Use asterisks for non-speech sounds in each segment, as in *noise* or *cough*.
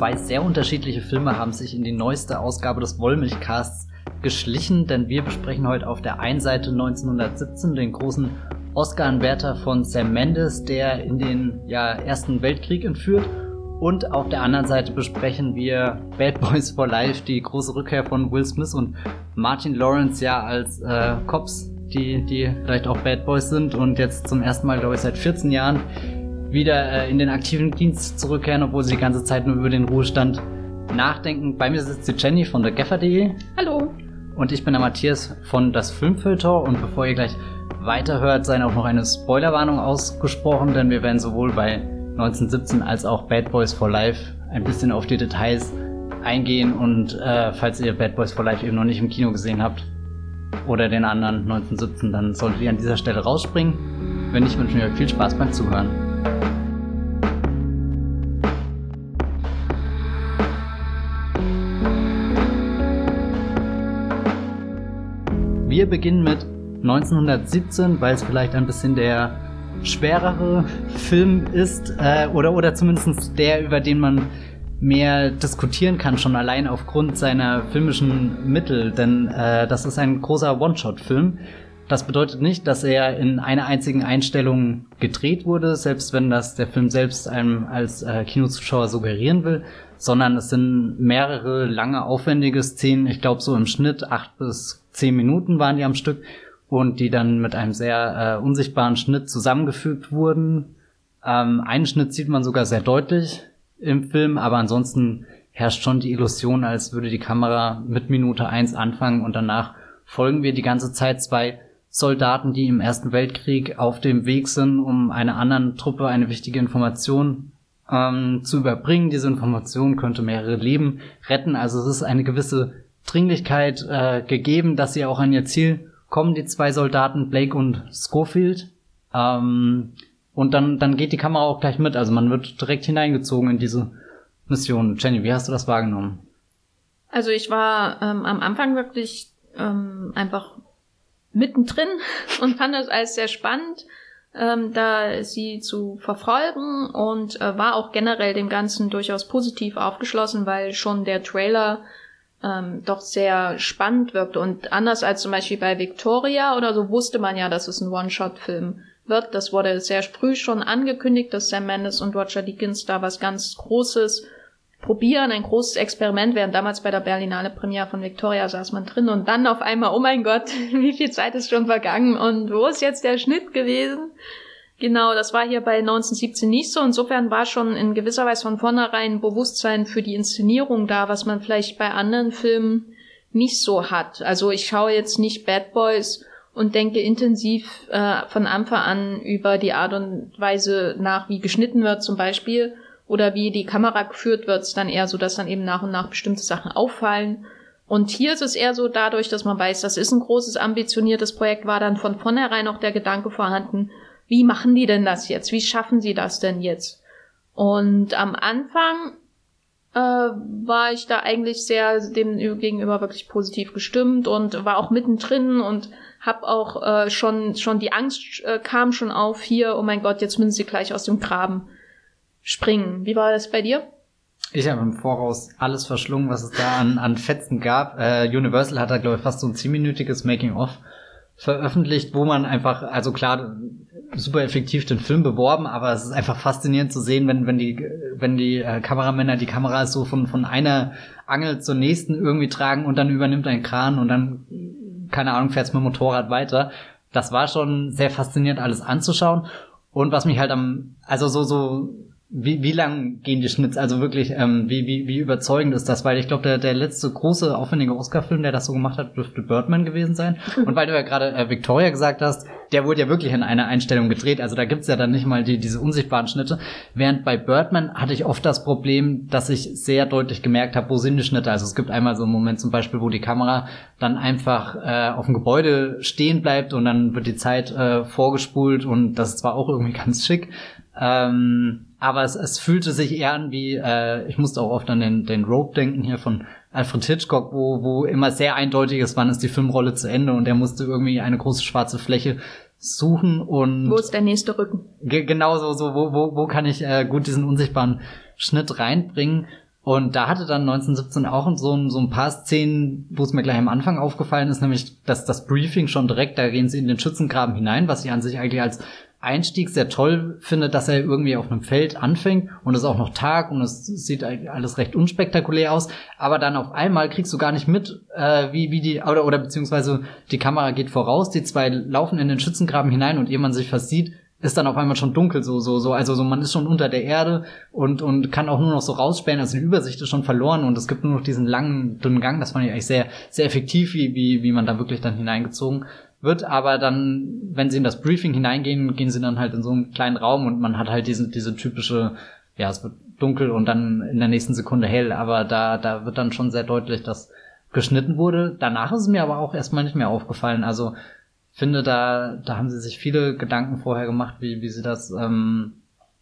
Zwei sehr unterschiedliche Filme haben sich in die neueste Ausgabe des Wollmilchcasts geschlichen, denn wir besprechen heute auf der einen Seite 1917 den großen Oscar-Anwärter von Sam Mendes, der in den ja, Ersten Weltkrieg entführt. Und auf der anderen Seite besprechen wir Bad Boys for Life, die große Rückkehr von Will Smith und Martin Lawrence ja als äh, Cops, die, die vielleicht auch Bad Boys sind und jetzt zum ersten Mal, glaube ich, seit 14 Jahren wieder äh, in den aktiven Dienst zurückkehren, obwohl sie die ganze Zeit nur über den Ruhestand nachdenken. Bei mir sitzt die Jenny von der Geffer.de. Hallo. Und ich bin der Matthias von das Filmfilter und bevor ihr gleich weiterhört, sei auch noch eine Spoilerwarnung ausgesprochen, denn wir werden sowohl bei 1917 als auch Bad Boys for Life ein bisschen auf die Details eingehen und äh, falls ihr Bad Boys for Life eben noch nicht im Kino gesehen habt oder den anderen 1917, dann solltet ihr an dieser Stelle rausspringen. Wenn nicht, wünschen wir euch viel Spaß beim Zuhören. Wir beginnen mit 1917, weil es vielleicht ein bisschen der schwerere Film ist äh, oder, oder zumindest der, über den man mehr diskutieren kann, schon allein aufgrund seiner filmischen Mittel, denn äh, das ist ein großer One-Shot-Film. Das bedeutet nicht, dass er in einer einzigen Einstellung gedreht wurde, selbst wenn das der Film selbst einem als äh, Kinozuschauer suggerieren will, sondern es sind mehrere lange, aufwendige Szenen, ich glaube so im Schnitt acht bis zehn Minuten waren die am Stück und die dann mit einem sehr äh, unsichtbaren Schnitt zusammengefügt wurden. Ähm, einen Schnitt sieht man sogar sehr deutlich im Film, aber ansonsten herrscht schon die Illusion, als würde die Kamera mit Minute eins anfangen und danach folgen wir die ganze Zeit zwei Soldaten, die im Ersten Weltkrieg auf dem Weg sind, um einer anderen Truppe eine wichtige Information ähm, zu überbringen. Diese Information könnte mehrere Leben retten. Also es ist eine gewisse Dringlichkeit äh, gegeben, dass sie auch an ihr Ziel kommen die zwei Soldaten, Blake und Schofield. Ähm, und dann, dann geht die Kamera auch gleich mit. Also man wird direkt hineingezogen in diese Mission. Jenny, wie hast du das wahrgenommen? Also ich war ähm, am Anfang wirklich ähm, einfach mittendrin und fand das alles sehr spannend, ähm, da sie zu verfolgen und äh, war auch generell dem Ganzen durchaus positiv aufgeschlossen, weil schon der Trailer ähm, doch sehr spannend wirkte. Und anders als zum Beispiel bei Victoria oder so wusste man ja, dass es ein One-Shot-Film wird. Das wurde sehr früh schon angekündigt, dass Sam Mendes und Roger Deakins da was ganz Großes probieren, ein großes Experiment, während damals bei der Berlinale Premiere von Victoria saß man drin und dann auf einmal, oh mein Gott, *laughs* wie viel Zeit ist schon vergangen und wo ist jetzt der Schnitt gewesen? Genau, das war hier bei 1917 nicht so. Insofern war schon in gewisser Weise von vornherein Bewusstsein für die Inszenierung da, was man vielleicht bei anderen Filmen nicht so hat. Also ich schaue jetzt nicht Bad Boys und denke intensiv äh, von Anfang an über die Art und Weise nach, wie geschnitten wird zum Beispiel oder wie die Kamera geführt wird, ist dann eher so, dass dann eben nach und nach bestimmte Sachen auffallen. Und hier ist es eher so dadurch, dass man weiß, das ist ein großes, ambitioniertes Projekt, war dann von vornherein auch der Gedanke vorhanden, wie machen die denn das jetzt? Wie schaffen sie das denn jetzt? Und am Anfang äh, war ich da eigentlich sehr dem gegenüber wirklich positiv gestimmt und war auch mittendrin und hab auch äh, schon schon die Angst äh, kam schon auf hier oh mein Gott jetzt müssen sie gleich aus dem Graben springen wie war das bei dir ich habe im Voraus alles verschlungen was es da an an Fetzen gab äh, Universal hat da glaube ich fast so ein zehnminütiges Making of veröffentlicht wo man einfach also klar super effektiv den Film beworben, aber es ist einfach faszinierend zu sehen, wenn, wenn die, wenn die äh, Kameramänner die Kameras so von, von einer Angel zur nächsten irgendwie tragen und dann übernimmt ein Kran und dann, keine Ahnung, fährt's mit dem Motorrad weiter. Das war schon sehr faszinierend, alles anzuschauen. Und was mich halt am, also so, so wie, wie lang gehen die Schnitts? Also wirklich, ähm, wie, wie, wie überzeugend ist das? Weil ich glaube, der, der letzte große, aufwendige Oscar-Film, der das so gemacht hat, dürfte Birdman gewesen sein. *laughs* Und weil du ja gerade äh, Victoria gesagt hast, der wurde ja wirklich in einer Einstellung gedreht. Also da gibt's ja dann nicht mal die, diese unsichtbaren Schnitte. Während bei Birdman hatte ich oft das Problem, dass ich sehr deutlich gemerkt habe, wo sind die Schnitte. Also es gibt einmal so einen Moment zum Beispiel, wo die Kamera dann einfach äh, auf dem Gebäude stehen bleibt und dann wird die Zeit äh, vorgespult und das ist zwar auch irgendwie *laughs* ganz schick. Ähm, aber es, es fühlte sich eher an wie, äh, ich musste auch oft an den, den Rope denken hier von Alfred Hitchcock, wo, wo immer sehr eindeutig ist, wann ist die Filmrolle zu Ende und er musste irgendwie eine große schwarze Fläche suchen und wo ist der nächste Rücken? Genau so, so wo, wo, wo kann ich äh, gut diesen unsichtbaren Schnitt reinbringen? Und da hatte dann 1917 auch so, so ein paar Szenen, wo es mir gleich am Anfang aufgefallen ist, nämlich dass das Briefing schon direkt, da gehen sie in den Schützengraben hinein, was ich an sich eigentlich als Einstieg sehr toll finde, dass er irgendwie auf einem Feld anfängt und es ist auch noch Tag und es sieht alles recht unspektakulär aus, aber dann auf einmal kriegst du gar nicht mit, äh, wie, wie die, oder, oder beziehungsweise die Kamera geht voraus, die zwei laufen in den Schützengraben hinein und ehe man sich versieht, ist dann auf einmal schon dunkel, so, so, so, also so, man ist schon unter der Erde und, und kann auch nur noch so rausspähen, also die Übersicht ist schon verloren und es gibt nur noch diesen langen, dünnen Gang, das fand ich eigentlich sehr, sehr effektiv, wie, wie, wie man da wirklich dann hineingezogen wird, aber dann, wenn sie in das Briefing hineingehen, gehen sie dann halt in so einen kleinen Raum und man hat halt diese, diese typische, ja, es wird dunkel und dann in der nächsten Sekunde hell, aber da, da wird dann schon sehr deutlich, dass geschnitten wurde. Danach ist es mir aber auch erstmal nicht mehr aufgefallen, also, finde, da, da haben sie sich viele Gedanken vorher gemacht, wie, wie sie das ähm,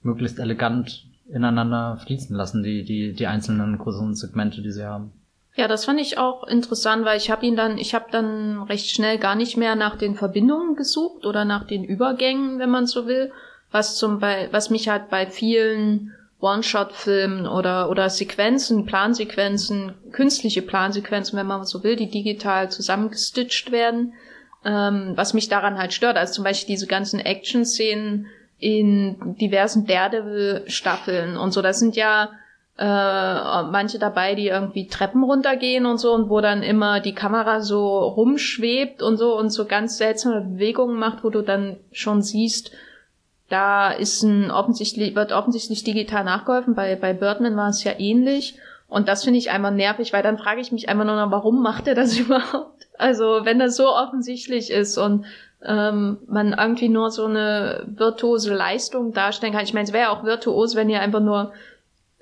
möglichst elegant ineinander fließen lassen, die, die, die einzelnen größeren Segmente, die sie haben. Ja, das fand ich auch interessant, weil ich habe ihn dann, ich habe dann recht schnell gar nicht mehr nach den Verbindungen gesucht oder nach den Übergängen, wenn man so will, was zum Beispiel, was mich halt bei vielen One-Shot-Filmen oder oder Sequenzen, Plansequenzen, künstliche Plansequenzen, wenn man so will, die digital zusammengestitcht werden, ähm, was mich daran halt stört. Also zum Beispiel diese ganzen Action-Szenen in diversen Daredevil-Staffeln und so. Das sind ja äh, manche dabei, die irgendwie Treppen runtergehen und so und wo dann immer die Kamera so rumschwebt und so und so ganz seltsame Bewegungen macht, wo du dann schon siehst, da ist ein offensichtlich, wird offensichtlich digital nachgeholfen. Bei, bei Birdman war es ja ähnlich. Und das finde ich einfach nervig, weil dann frage ich mich einfach nur noch, warum macht er das *laughs* überhaupt? Also wenn das so offensichtlich ist und ähm, man irgendwie nur so eine virtuose Leistung darstellen kann. Ich meine, es wäre ja auch virtuos, wenn ihr einfach nur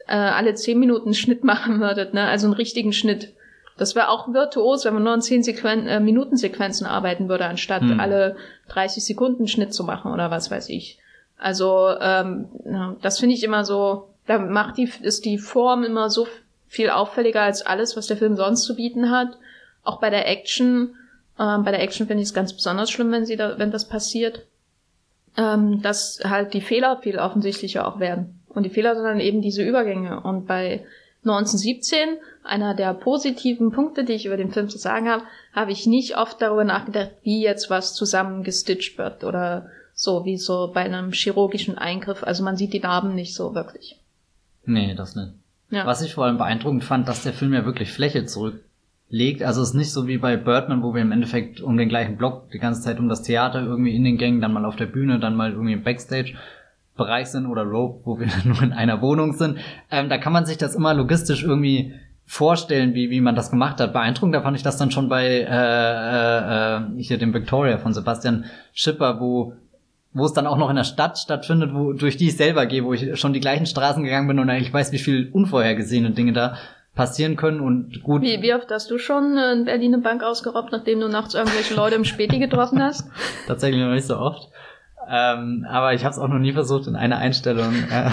äh, alle zehn Minuten einen Schnitt machen würdet, ne? Also einen richtigen Schnitt. Das wäre auch virtuos, wenn man nur in zehn Sequen äh, Minuten Sequenzen arbeiten würde, anstatt hm. alle 30 Sekunden Schnitt zu machen oder was weiß ich. Also ähm, das finde ich immer so, da macht die ist die Form immer so viel auffälliger als alles, was der Film sonst zu bieten hat. Auch bei der Action, ähm, bei der Action finde ich es ganz besonders schlimm, wenn sie da, wenn das passiert, ähm, dass halt die Fehler viel offensichtlicher auch werden. Und die Fehler sind dann eben diese Übergänge. Und bei 1917, einer der positiven Punkte, die ich über den Film zu sagen habe, habe ich nicht oft darüber nachgedacht, wie jetzt was zusammengestitcht wird oder so, wie so bei einem chirurgischen Eingriff. Also man sieht die Narben nicht so wirklich. Nee, das nicht. Ja. Was ich vor allem beeindruckend fand, dass der Film ja wirklich Fläche zurück legt. Also es ist nicht so wie bei Birdman, wo wir im Endeffekt um den gleichen Block die ganze Zeit um das Theater irgendwie in den Gängen, dann mal auf der Bühne, dann mal irgendwie im Backstage. Bereich sind oder Rope, wo wir *laughs* nur in einer Wohnung sind. Ähm, da kann man sich das immer logistisch irgendwie vorstellen, wie, wie man das gemacht hat. Beeindruckend, da fand ich das dann schon bei äh, äh, äh hier dem Victoria von Sebastian Schipper, wo wo es dann auch noch in der Stadt stattfindet, wo durch die ich selber gehe, wo ich schon die gleichen Straßen gegangen bin und eigentlich weiß, wie viel unvorhergesehene Dinge da passieren können und gut. Wie, wie oft hast du schon in Berlin eine Bank ausgeraubt, nachdem du nachts irgendwelche Leute im Späti getroffen hast? *laughs* Tatsächlich noch nicht so oft. Ähm, aber ich habe es auch noch nie versucht, in einer Einstellung äh,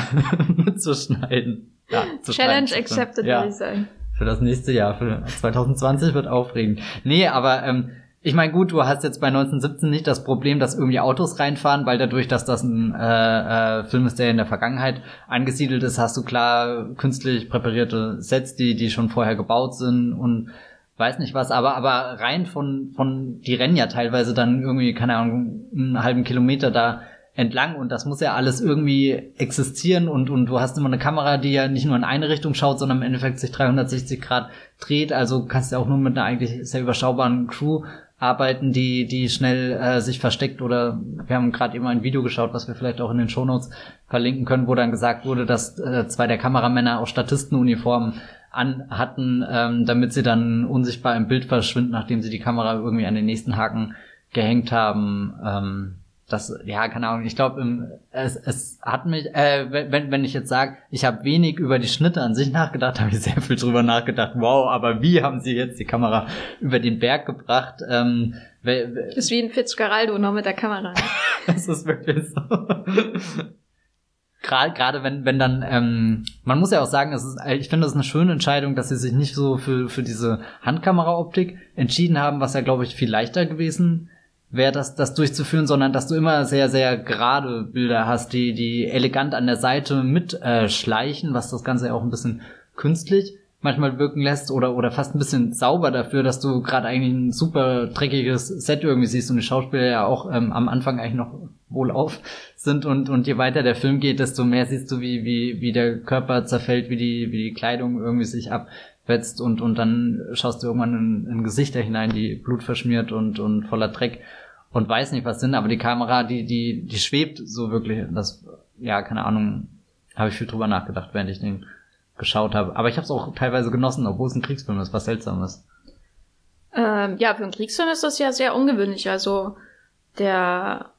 *laughs* mitzuschneiden. Ja, Challenge accepted, ja. würde ich sagen. Für das nächste Jahr, für 2020 wird aufregend. Nee, aber ähm, ich meine, gut, du hast jetzt bei 1917 nicht das Problem, dass irgendwie Autos reinfahren, weil dadurch, dass das ein äh, äh, Film ist, der in der Vergangenheit angesiedelt ist, hast du klar künstlich präparierte Sets, die, die schon vorher gebaut sind und weiß nicht was, aber, aber rein von, von, die rennen ja teilweise dann irgendwie, keine Ahnung, einen halben Kilometer da entlang und das muss ja alles irgendwie existieren und, und du hast immer eine Kamera, die ja nicht nur in eine Richtung schaut, sondern im Endeffekt sich 360 Grad dreht, also kannst ja auch nur mit einer eigentlich sehr überschaubaren Crew arbeiten, die, die schnell äh, sich versteckt oder wir haben gerade eben ein Video geschaut, was wir vielleicht auch in den Shownotes verlinken können, wo dann gesagt wurde, dass äh, zwei der Kameramänner auch Statistenuniformen an hatten, ähm, damit sie dann unsichtbar im Bild verschwinden, nachdem sie die Kamera irgendwie an den nächsten Haken gehängt haben. Ähm, das, ja, keine Ahnung, ich glaube, es, es hat mich, äh, wenn, wenn ich jetzt sage, ich habe wenig über die Schnitte an sich nachgedacht, *laughs* habe ich sehr viel drüber nachgedacht, wow, aber wie haben sie jetzt die Kamera über den Berg gebracht? Ähm, das ist wie ein Fitzgeraldo noch mit der Kamera. *laughs* das ist wirklich so. Gerade wenn wenn dann ähm, man muss ja auch sagen, es ist ich finde das eine schöne Entscheidung, dass sie sich nicht so für für diese Handkameraoptik entschieden haben, was ja glaube ich viel leichter gewesen wäre, das, das durchzuführen, sondern dass du immer sehr, sehr gerade Bilder hast, die, die elegant an der Seite mitschleichen, äh, was das Ganze ja auch ein bisschen künstlich manchmal wirken lässt oder oder fast ein bisschen sauber dafür, dass du gerade eigentlich ein super dreckiges Set irgendwie siehst und die Schauspieler ja auch ähm, am Anfang eigentlich noch wohlauf sind und und je weiter der Film geht, desto mehr siehst du, wie wie wie der Körper zerfällt, wie die wie die Kleidung irgendwie sich abwetzt und und dann schaust du irgendwann in, in Gesichter hinein, die Blut verschmiert und und voller Dreck und weiß nicht was sind, aber die Kamera, die die die schwebt so wirklich, das ja keine Ahnung, habe ich viel drüber nachgedacht, während ich den geschaut habe. Aber ich habe es auch teilweise genossen, obwohl es ein Kriegsfilm ist, was seltsam ist. Ähm, ja, für einen Kriegsfilm ist das ja sehr ungewöhnlich. Also der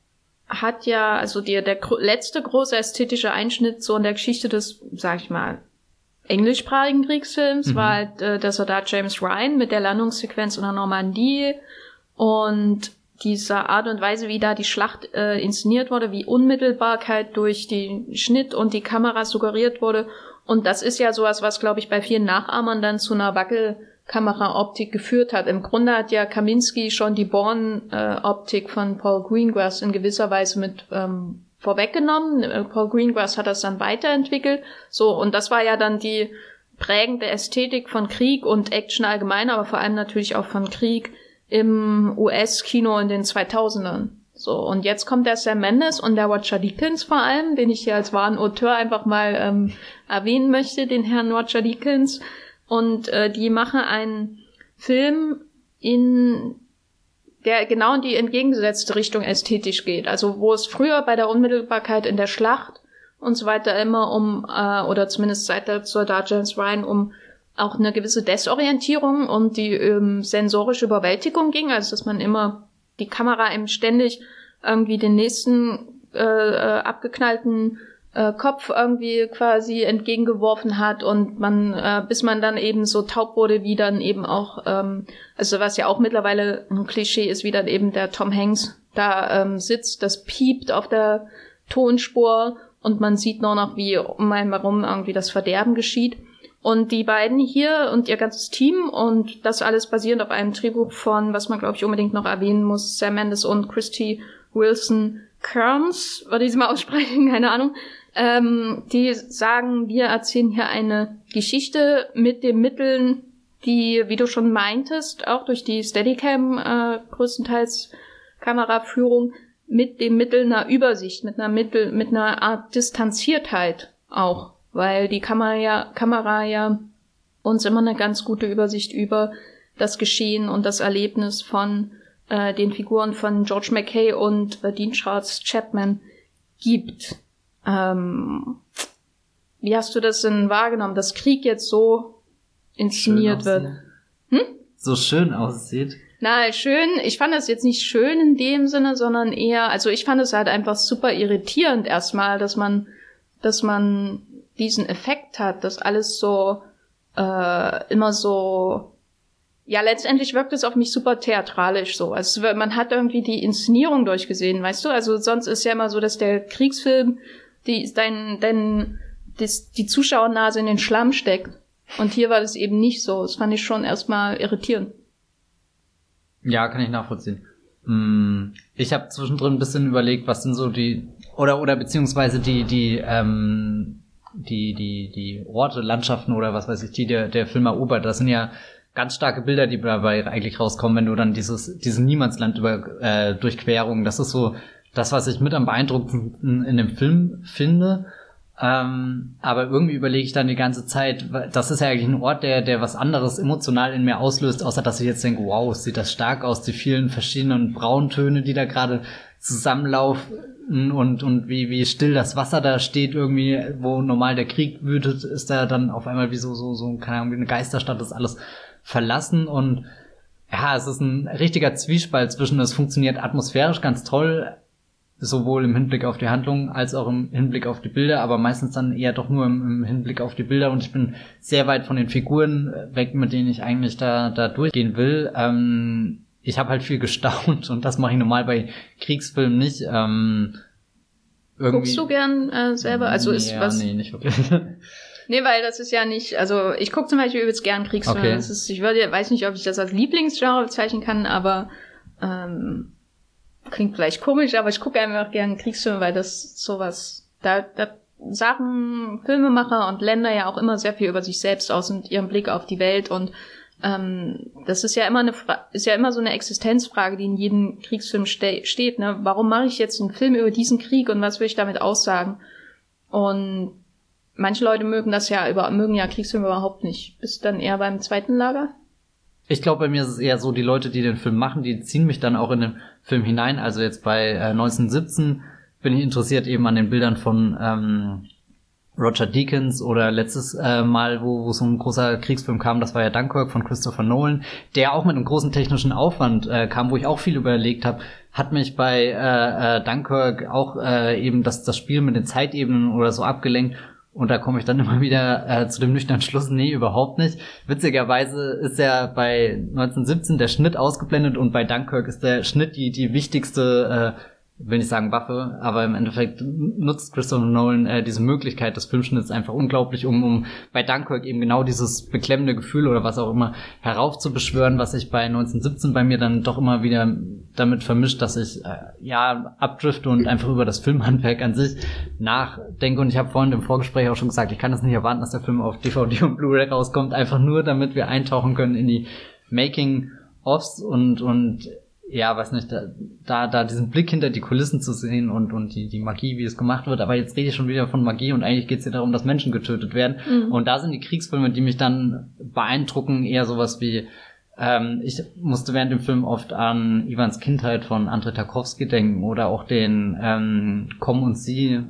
hat ja, also der, der letzte große ästhetische Einschnitt so in der Geschichte des, sag ich mal, englischsprachigen Kriegsfilms mhm. war halt äh, der Soldat James Ryan mit der Landungssequenz in der Normandie und dieser Art und Weise, wie da die Schlacht äh, inszeniert wurde, wie Unmittelbarkeit durch den Schnitt und die Kamera suggeriert wurde und das ist ja sowas, was, glaube ich, bei vielen Nachahmern dann zu einer Wackelkamera-Optik geführt hat. Im Grunde hat ja Kaminski schon die Born-Optik von Paul Greengrass in gewisser Weise mit ähm, vorweggenommen. Paul Greengrass hat das dann weiterentwickelt. So, und das war ja dann die prägende Ästhetik von Krieg und Action allgemein, aber vor allem natürlich auch von Krieg im US-Kino in den 2000ern. So, und jetzt kommt der Sam Mendes und der Roger Deakins vor allem, den ich hier als wahren Auteur einfach mal ähm, erwähnen möchte, den Herrn Roger Deakins. Und äh, die machen einen Film in der genau in die entgegengesetzte Richtung ästhetisch geht. Also wo es früher bei der Unmittelbarkeit in der Schlacht und so weiter immer um, äh, oder zumindest seit der Soldat James Ryan, um auch eine gewisse Desorientierung und die ähm, sensorische Überwältigung ging, also dass man immer die Kamera eben ständig irgendwie den nächsten äh, äh, abgeknallten äh, Kopf irgendwie quasi entgegengeworfen hat und man, äh, bis man dann eben so taub wurde, wie dann eben auch, ähm, also was ja auch mittlerweile ein Klischee ist, wie dann eben der Tom Hanks da ähm, sitzt, das piept auf der Tonspur und man sieht nur noch, wie um einen herum irgendwie das Verderben geschieht. Und die beiden hier und ihr ganzes Team und das alles basierend auf einem Drehbuch von, was man glaube ich unbedingt noch erwähnen muss, Sam Mendes und Christy Wilson Kearns, würde ich sie mal aussprechen, *laughs* keine Ahnung. Ähm, die sagen, wir erzählen hier eine Geschichte mit den Mitteln, die, wie du schon meintest, auch durch die Steadicam äh, größtenteils Kameraführung, mit dem Mittel einer Übersicht, mit einer Mittel, mit einer Art Distanziertheit auch weil die Kamera ja, Kamera ja uns immer eine ganz gute Übersicht über das Geschehen und das Erlebnis von äh, den Figuren von George McKay und äh, Dean Charles Chapman gibt. Ähm, wie hast du das denn wahrgenommen, dass Krieg jetzt so inszeniert wird? Hm? So schön aussieht. Na, schön. Ich fand das jetzt nicht schön in dem Sinne, sondern eher, also ich fand es halt einfach super irritierend erstmal, dass man, dass man diesen Effekt hat, dass alles so äh, immer so ja, letztendlich wirkt es auf mich super theatralisch so. Also man hat irgendwie die Inszenierung durchgesehen, weißt du? Also sonst ist ja immer so, dass der Kriegsfilm die dein, dein, das, die Zuschauernase in den Schlamm steckt. Und hier war das eben nicht so. Das fand ich schon erstmal irritierend. Ja, kann ich nachvollziehen. Hm, ich habe zwischendrin ein bisschen überlegt, was sind so die oder oder beziehungsweise die die ähm, die, die, die Orte, Landschaften oder was weiß ich, die der, der Film erobert, das sind ja ganz starke Bilder, die dabei eigentlich rauskommen, wenn du dann dieses, dieses Niemandsland über äh, Durchquerung, das ist so das, was ich mit am beeindruckendsten in dem Film finde. Ähm, aber irgendwie überlege ich dann die ganze Zeit, das ist ja eigentlich ein Ort, der, der was anderes emotional in mir auslöst, außer dass ich jetzt denke, wow, sieht das stark aus, die vielen verschiedenen Brauntöne, die da gerade zusammenlaufen und, und wie, wie still das Wasser da steht, irgendwie, wo normal der Krieg wütet, ist da dann auf einmal wie so, so, so, keine Ahnung, wie eine Geisterstadt, das alles verlassen und ja, es ist ein richtiger Zwiespalt zwischen, es funktioniert atmosphärisch ganz toll, sowohl im Hinblick auf die Handlung als auch im Hinblick auf die Bilder, aber meistens dann eher doch nur im, im, Hinblick auf die Bilder und ich bin sehr weit von den Figuren weg, mit denen ich eigentlich da, da durchgehen will. Ähm, ich habe halt viel *laughs* gestaunt und das mache ich normal bei Kriegsfilmen nicht. Ähm, irgendwie Guckst du gern äh, selber? Also ist ja, was? Nee, nicht wirklich. *laughs* nee, weil das ist ja nicht, also ich gucke zum Beispiel übelst gern Kriegsfilme. Okay. Ist, ich würde, weiß nicht, ob ich das als Lieblingsgenre bezeichnen kann, aber ähm, klingt vielleicht komisch, aber ich gucke einfach gern Kriegsfilme, weil das sowas, da, da Sachen Filmemacher und Länder ja auch immer sehr viel über sich selbst aus und ihren Blick auf die Welt und ähm, das ist ja immer eine Fra ist ja immer so eine Existenzfrage, die in jedem Kriegsfilm ste steht. Ne? Warum mache ich jetzt einen Film über diesen Krieg und was will ich damit aussagen? Und manche Leute mögen das ja über mögen ja Kriegsfilme überhaupt nicht. Bist du dann eher beim zweiten Lager? Ich glaube, bei mir ist es eher so, die Leute, die den Film machen, die ziehen mich dann auch in den Film hinein. Also jetzt bei äh, 1917 bin ich interessiert eben an den Bildern von ähm, Roger Deakins oder letztes äh, Mal, wo, wo so ein großer Kriegsfilm kam, das war ja Dunkirk von Christopher Nolan, der auch mit einem großen technischen Aufwand äh, kam, wo ich auch viel überlegt habe, hat mich bei äh, äh, Dunkirk auch äh, eben das, das Spiel mit den Zeitebenen oder so abgelenkt. Und da komme ich dann *laughs* immer wieder äh, zu dem nüchternen Schluss, nee, überhaupt nicht. Witzigerweise ist ja bei 1917 der Schnitt ausgeblendet und bei Dunkirk ist der Schnitt die, die wichtigste äh, will nicht sagen Waffe, aber im Endeffekt nutzt Christopher Nolan äh, diese Möglichkeit des Filmschnitts einfach unglaublich, um, um bei Dunkirk eben genau dieses beklemmende Gefühl oder was auch immer heraufzubeschwören, was sich bei 1917 bei mir dann doch immer wieder damit vermischt, dass ich äh, ja abdrifte und einfach über das Filmhandwerk an sich nachdenke. Und ich habe vorhin im Vorgespräch auch schon gesagt, ich kann es nicht erwarten, dass der Film auf DVD und Blu-ray rauskommt, einfach nur damit wir eintauchen können in die Making-ofs und, und ja, weiß nicht, da, da, da diesen Blick hinter die Kulissen zu sehen und, und die, die Magie, wie es gemacht wird. Aber jetzt rede ich schon wieder von Magie und eigentlich geht es ja darum, dass Menschen getötet werden. Mhm. Und da sind die Kriegsfilme, die mich dann beeindrucken, eher sowas wie, ähm, ich musste während dem Film oft an Ivans Kindheit von Andrei Tarkovsky denken oder auch den ähm, Komm und Sie,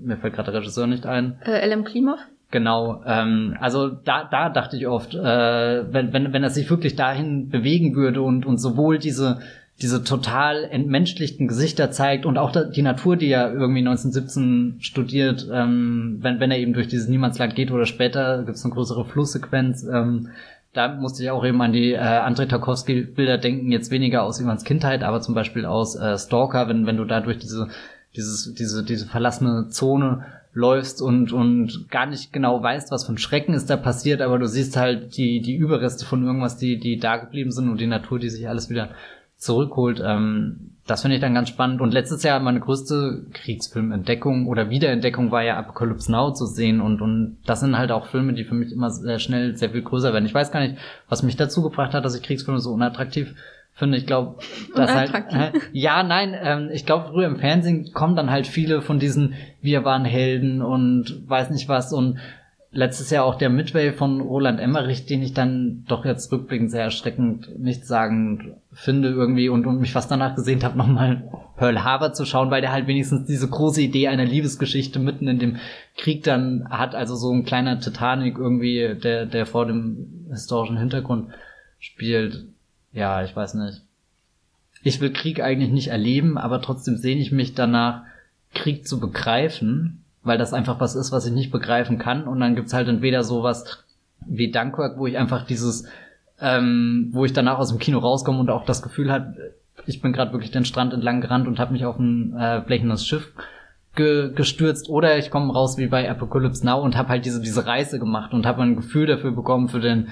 mir fällt gerade der Regisseur nicht ein. Äh, LM Klimov? Genau, ähm, also da, da dachte ich oft, äh, wenn, wenn, wenn er sich wirklich dahin bewegen würde und, und sowohl diese, diese total entmenschlichten Gesichter zeigt und auch die Natur, die er irgendwie 1917 studiert, ähm, wenn, wenn er eben durch dieses Niemandsland geht oder später gibt es eine größere Flusssequenz, ähm, da musste ich auch eben an die äh, Andrei Tarkovsky-Bilder denken, jetzt weniger aus Ivans Kindheit, aber zum Beispiel aus äh, Stalker, wenn, wenn du da durch diese, dieses, diese, diese verlassene Zone läufst und, und gar nicht genau weißt, was von Schrecken ist da passiert, aber du siehst halt die, die Überreste von irgendwas, die, die da geblieben sind und die Natur, die sich alles wieder zurückholt. Ähm, das finde ich dann ganz spannend. Und letztes Jahr meine größte Kriegsfilmentdeckung oder Wiederentdeckung war ja Apocalypse Now zu sehen. Und, und das sind halt auch Filme, die für mich immer sehr schnell sehr viel größer werden. Ich weiß gar nicht, was mich dazu gebracht hat, dass ich Kriegsfilme so unattraktiv finde. Ich glaube, dass halt. Äh, ja, nein, ähm, ich glaube, früher im Fernsehen kommen dann halt viele von diesen Wir waren Helden und weiß nicht was und letztes Jahr auch der Midway von Roland Emmerich, den ich dann doch jetzt rückblickend sehr erschreckend nichtssagend finde irgendwie und, und mich fast danach gesehen habe, *laughs* nochmal Pearl Harbor zu schauen, weil der halt wenigstens diese große Idee einer Liebesgeschichte mitten in dem Krieg dann hat, also so ein kleiner Titanic irgendwie, der, der vor dem historischen Hintergrund spielt. Ja, ich weiß nicht. Ich will Krieg eigentlich nicht erleben, aber trotzdem sehne ich mich danach, Krieg zu begreifen, weil das einfach was ist, was ich nicht begreifen kann. Und dann gibt's halt entweder sowas wie Dunkirk, wo ich einfach dieses, ähm, wo ich danach aus dem Kino rauskomme und auch das Gefühl hat, ich bin gerade wirklich den Strand entlang gerannt und habe mich auf ein äh, blechendes Schiff ge gestürzt oder ich komme raus wie bei Apocalypse Now und habe halt diese diese Reise gemacht und habe ein Gefühl dafür bekommen für den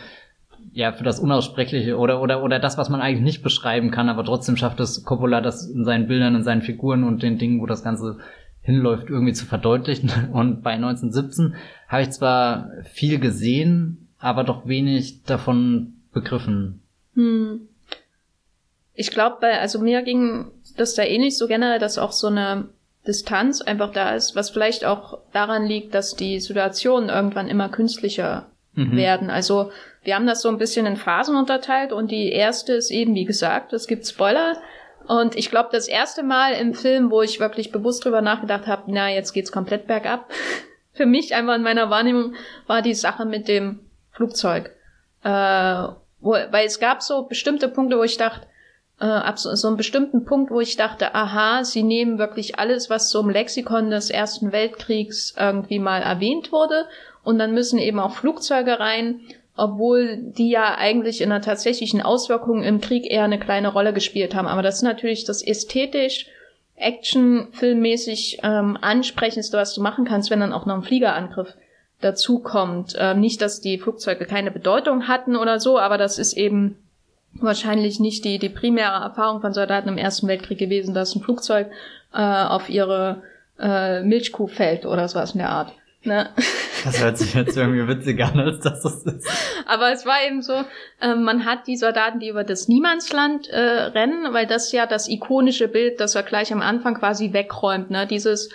ja, für das Unaussprechliche oder, oder, oder das, was man eigentlich nicht beschreiben kann, aber trotzdem schafft es Coppola, das in seinen Bildern, in seinen Figuren und den Dingen, wo das Ganze hinläuft, irgendwie zu verdeutlichen. *laughs* Und bei 1917 habe ich zwar viel gesehen, aber doch wenig davon begriffen. Hm. Ich glaube, bei, also mir ging das da ähnlich so generell, dass auch so eine Distanz einfach da ist, was vielleicht auch daran liegt, dass die Situationen irgendwann immer künstlicher mhm. werden. Also wir haben das so ein bisschen in Phasen unterteilt und die erste ist eben, wie gesagt, es gibt Spoiler. Und ich glaube, das erste Mal im Film, wo ich wirklich bewusst drüber nachgedacht habe, na, jetzt geht's komplett bergab, *laughs* für mich einfach in meiner Wahrnehmung war die Sache mit dem Flugzeug. Äh, wo, weil es gab so bestimmte Punkte, wo ich dachte, äh, ab so, so einem bestimmten Punkt, wo ich dachte, aha, sie nehmen wirklich alles, was so im Lexikon des Ersten Weltkriegs irgendwie mal erwähnt wurde, und dann müssen eben auch Flugzeuge rein obwohl die ja eigentlich in der tatsächlichen Auswirkung im Krieg eher eine kleine Rolle gespielt haben. Aber das ist natürlich das ästhetisch, Action-filmmäßig ähm, ansprechendste, was du machen kannst, wenn dann auch noch ein Fliegerangriff dazu kommt. Ähm, nicht, dass die Flugzeuge keine Bedeutung hatten oder so, aber das ist eben wahrscheinlich nicht die, die primäre Erfahrung von Soldaten im Ersten Weltkrieg gewesen, dass ein Flugzeug äh, auf ihre äh, Milchkuhfeld oder sowas in der Art. Ne? *laughs* Das hört sich jetzt irgendwie witziger an, als das ist. Aber es war eben so, äh, man hat die Soldaten, die über das Niemandsland äh, rennen, weil das ja das ikonische Bild, das er gleich am Anfang quasi wegräumt. Ne? Dieses,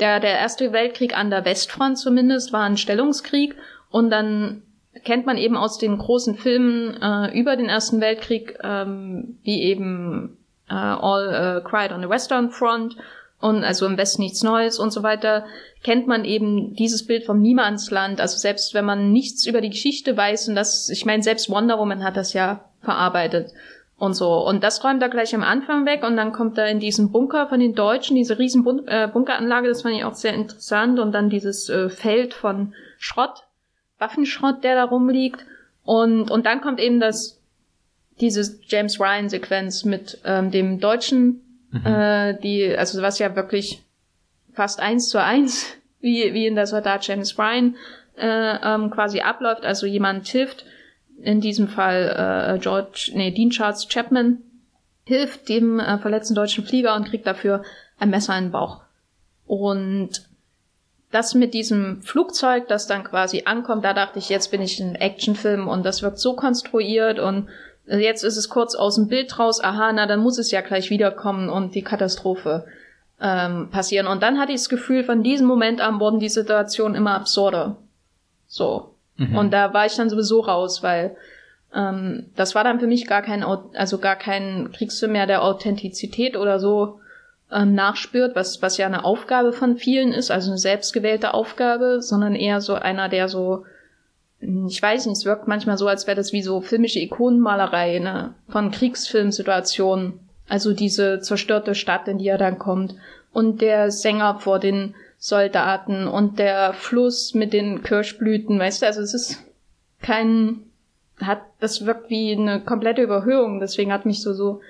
der, der Erste Weltkrieg an der Westfront zumindest war ein Stellungskrieg und dann kennt man eben aus den großen Filmen äh, über den Ersten Weltkrieg, ähm, wie eben äh, All uh, Cried on the Western Front und also im Westen nichts Neues und so weiter, kennt man eben dieses Bild vom Niemandsland. Also selbst wenn man nichts über die Geschichte weiß und das, ich meine, selbst Wonder Woman hat das ja verarbeitet und so. Und das räumt er gleich am Anfang weg und dann kommt er in diesen Bunker von den Deutschen, diese riesen Bun äh, Bunkeranlage, das fand ich auch sehr interessant und dann dieses äh, Feld von Schrott, Waffenschrott, der da rumliegt und, und dann kommt eben das, diese James Ryan Sequenz mit ähm, dem Deutschen, mhm. äh, die, also was ja wirklich fast eins zu eins, *laughs* wie, wie in der Soldat James Ryan äh, ähm, quasi abläuft. Also jemand hilft, in diesem Fall äh, George, nee, Dean Charles Chapman, hilft dem äh, verletzten deutschen Flieger und kriegt dafür ein Messer in den Bauch. Und das mit diesem Flugzeug, das dann quasi ankommt, da dachte ich, jetzt bin ich in Actionfilm und das wirkt so konstruiert und jetzt ist es kurz aus dem Bild raus, aha, na dann muss es ja gleich wiederkommen und die Katastrophe ähm, passieren. Und dann hatte ich das Gefühl, von diesem Moment an wurden die Situationen immer absurder. So. Mhm. Und da war ich dann sowieso raus, weil ähm, das war dann für mich gar kein, also gar kein Kriegsfilm mehr der Authentizität oder so ähm, nachspürt, was, was ja eine Aufgabe von vielen ist, also eine selbstgewählte Aufgabe, sondern eher so einer, der so, ich weiß nicht, es wirkt manchmal so, als wäre das wie so filmische Ikonenmalerei ne, von Kriegsfilmsituationen. Also diese zerstörte Stadt, in die er dann kommt. Und der Sänger vor den Soldaten und der Fluss mit den Kirschblüten, weißt du, also es ist kein, hat, das wirkt wie eine komplette Überhöhung, deswegen hat mich so, so,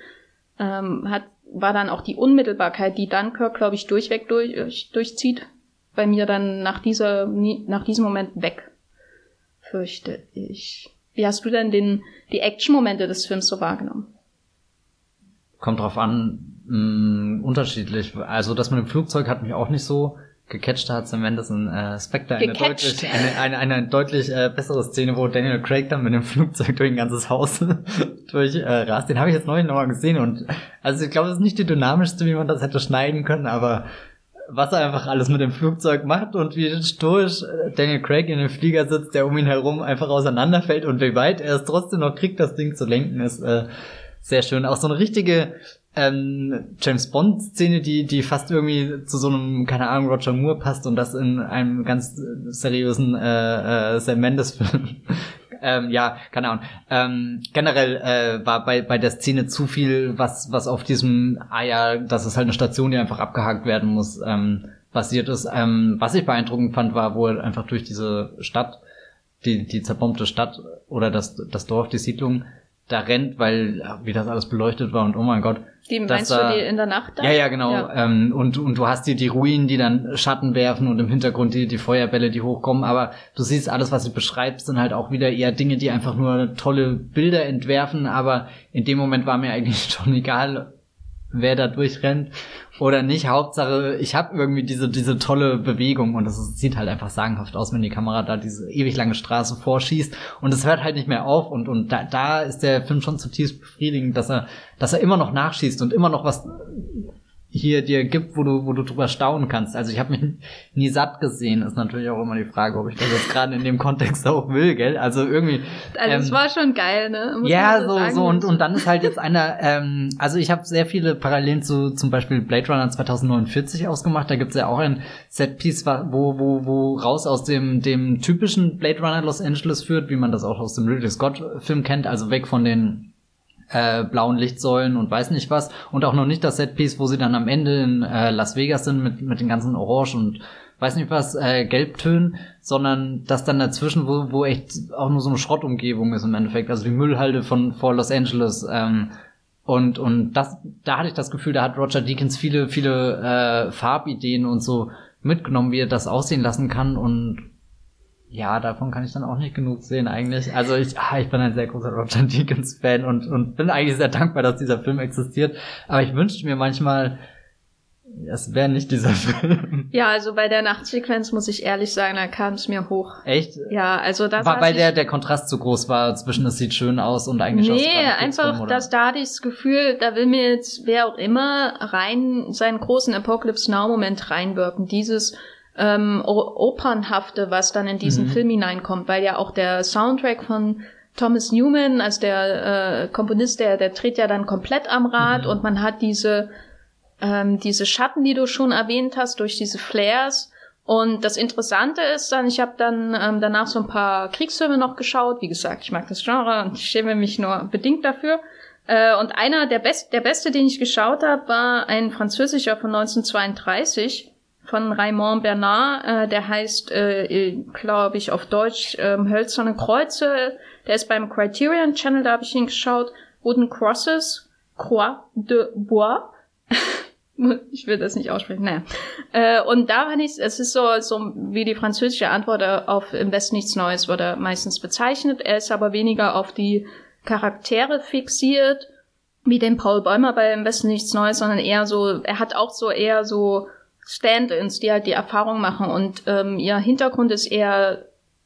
ähm, hat, war dann auch die Unmittelbarkeit, die Dunkirk, glaube ich, durchweg durch, durchzieht, bei mir dann nach dieser, nach diesem Moment weg, fürchte ich. Wie hast du denn den, die Action-Momente des Films so wahrgenommen? kommt drauf an, mh, mm, unterschiedlich. Also das mit dem Flugzeug hat mich auch nicht so gecatcht. Da hat Sam Mendes in äh, Spectre eine deutlich, eine, eine, eine deutlich äh, bessere Szene, wo Daniel Craig dann mit dem *laughs* Flugzeug durch ein ganzes Haus *laughs* durch äh, rast. Den habe ich jetzt neulich nochmal gesehen und also ich glaube, es ist nicht die dynamischste, wie man das hätte schneiden können, aber was er einfach alles mit dem Flugzeug macht und wie stoisch äh, Daniel Craig in dem Flieger sitzt, der um ihn herum einfach auseinanderfällt und wie weit er es trotzdem noch kriegt, das Ding zu lenken, ist äh, sehr schön. Auch so eine richtige ähm, James Bond Szene, die die fast irgendwie zu so einem keine Ahnung Roger Moore passt und das in einem ganz seriösen äh, äh, Sam Mendes Film. Ähm, ja, keine Ahnung. Ähm, generell äh, war bei bei der Szene zu viel, was was auf diesem ah ja, das ist halt eine Station, die einfach abgehakt werden muss, ähm, basiert ist. Ähm, was ich beeindruckend fand, war, wo er einfach durch diese Stadt die, die zerbombte Stadt oder das, das Dorf, die Siedlung da rennt, weil wie das alles beleuchtet war und oh mein Gott. Die meinst da, du die in der Nacht da? Ja, ja, genau. Ja. Ähm, und, und du hast die, die Ruinen, die dann Schatten werfen und im Hintergrund die, die Feuerbälle, die hochkommen. Aber du siehst alles, was du beschreibst, sind halt auch wieder eher Dinge, die einfach nur tolle Bilder entwerfen. Aber in dem Moment war mir eigentlich *laughs* schon egal, wer da durchrennt oder nicht. Hauptsache, ich habe irgendwie diese, diese tolle Bewegung und es sieht halt einfach sagenhaft aus, wenn die Kamera da diese ewig lange Straße vorschießt und es hört halt nicht mehr auf und, und da, da ist der Film schon zutiefst befriedigend, dass er, dass er immer noch nachschießt und immer noch was hier dir gibt, wo du, wo du drüber staunen kannst. Also ich habe mich *laughs* nie satt gesehen, ist natürlich auch immer die Frage, ob ich das jetzt gerade in dem Kontext *laughs* auch will, gell? Also irgendwie. Also es ähm, war schon geil, ne? Muss ja, so, sagen. so und, und dann ist halt jetzt einer, ähm, also ich habe sehr viele Parallelen zu zum Beispiel Blade Runner 2049 ausgemacht. Da gibt's ja auch ein Setpiece, wo, wo, wo raus aus dem, dem typischen Blade Runner Los Angeles führt, wie man das auch aus dem Ridley Scott Film kennt, also weg von den äh, blauen Lichtsäulen und weiß nicht was. Und auch noch nicht das Setpiece, wo sie dann am Ende in äh, Las Vegas sind mit, mit den ganzen Orange und weiß nicht was, äh, Gelbtönen, sondern das dann dazwischen, wo, wo echt auch nur so eine Schrottumgebung ist im Endeffekt. Also die Müllhalde von vor Los Angeles. Ähm, und, und das, da hatte ich das Gefühl, da hat Roger Deakins viele, viele äh, Farbideen und so mitgenommen, wie er das aussehen lassen kann. Und ja, davon kann ich dann auch nicht genug sehen eigentlich. Also ich, ah, ich bin ein sehr großer Roger Deakins Fan und, und bin eigentlich sehr dankbar, dass dieser Film existiert. Aber ich wünschte mir manchmal, Es wäre nicht dieser *laughs* Film. Ja, also bei der Nachtsequenz muss ich ehrlich sagen, da kam es mir hoch. Echt? Ja, also das war, weil der der Kontrast zu groß war zwischen es sieht schön aus und eigentlich Nee, einfach, dass da hatte ich das Gefühl, da will mir jetzt wer auch immer rein seinen großen Apocalypse Now Moment reinwirken. Dieses ähm, opernhafte, was dann in diesen mhm. Film hineinkommt, weil ja auch der Soundtrack von Thomas Newman, als der äh, Komponist, der der dreht ja dann komplett am Rad mhm. und man hat diese ähm, diese Schatten, die du schon erwähnt hast, durch diese Flares. Und das Interessante ist dann, ich habe dann ähm, danach so ein paar Kriegsfilme noch geschaut. Wie gesagt, ich mag das Genre und ich schäme mich nur bedingt dafür. Äh, und einer der, best der beste, den ich geschaut habe, war ein französischer von 1932 von Raymond Bernard. Äh, der heißt, äh, glaube ich, auf Deutsch äh, Hölzerne Kreuze. Der ist beim Criterion Channel, da habe ich ihn geschaut. Wooden Crosses, Croix de Bois. *laughs* ich will das nicht aussprechen, naja. Äh, und da fand ich, es ist so, so wie die französische Antwort auf Im Westen nichts Neues wurde meistens bezeichnet. Er ist aber weniger auf die Charaktere fixiert, wie den Paul Bäumer bei Im Westen nichts Neues, sondern eher so, er hat auch so eher so Stand-ins, die halt die Erfahrung machen und ähm, ihr Hintergrund ist eher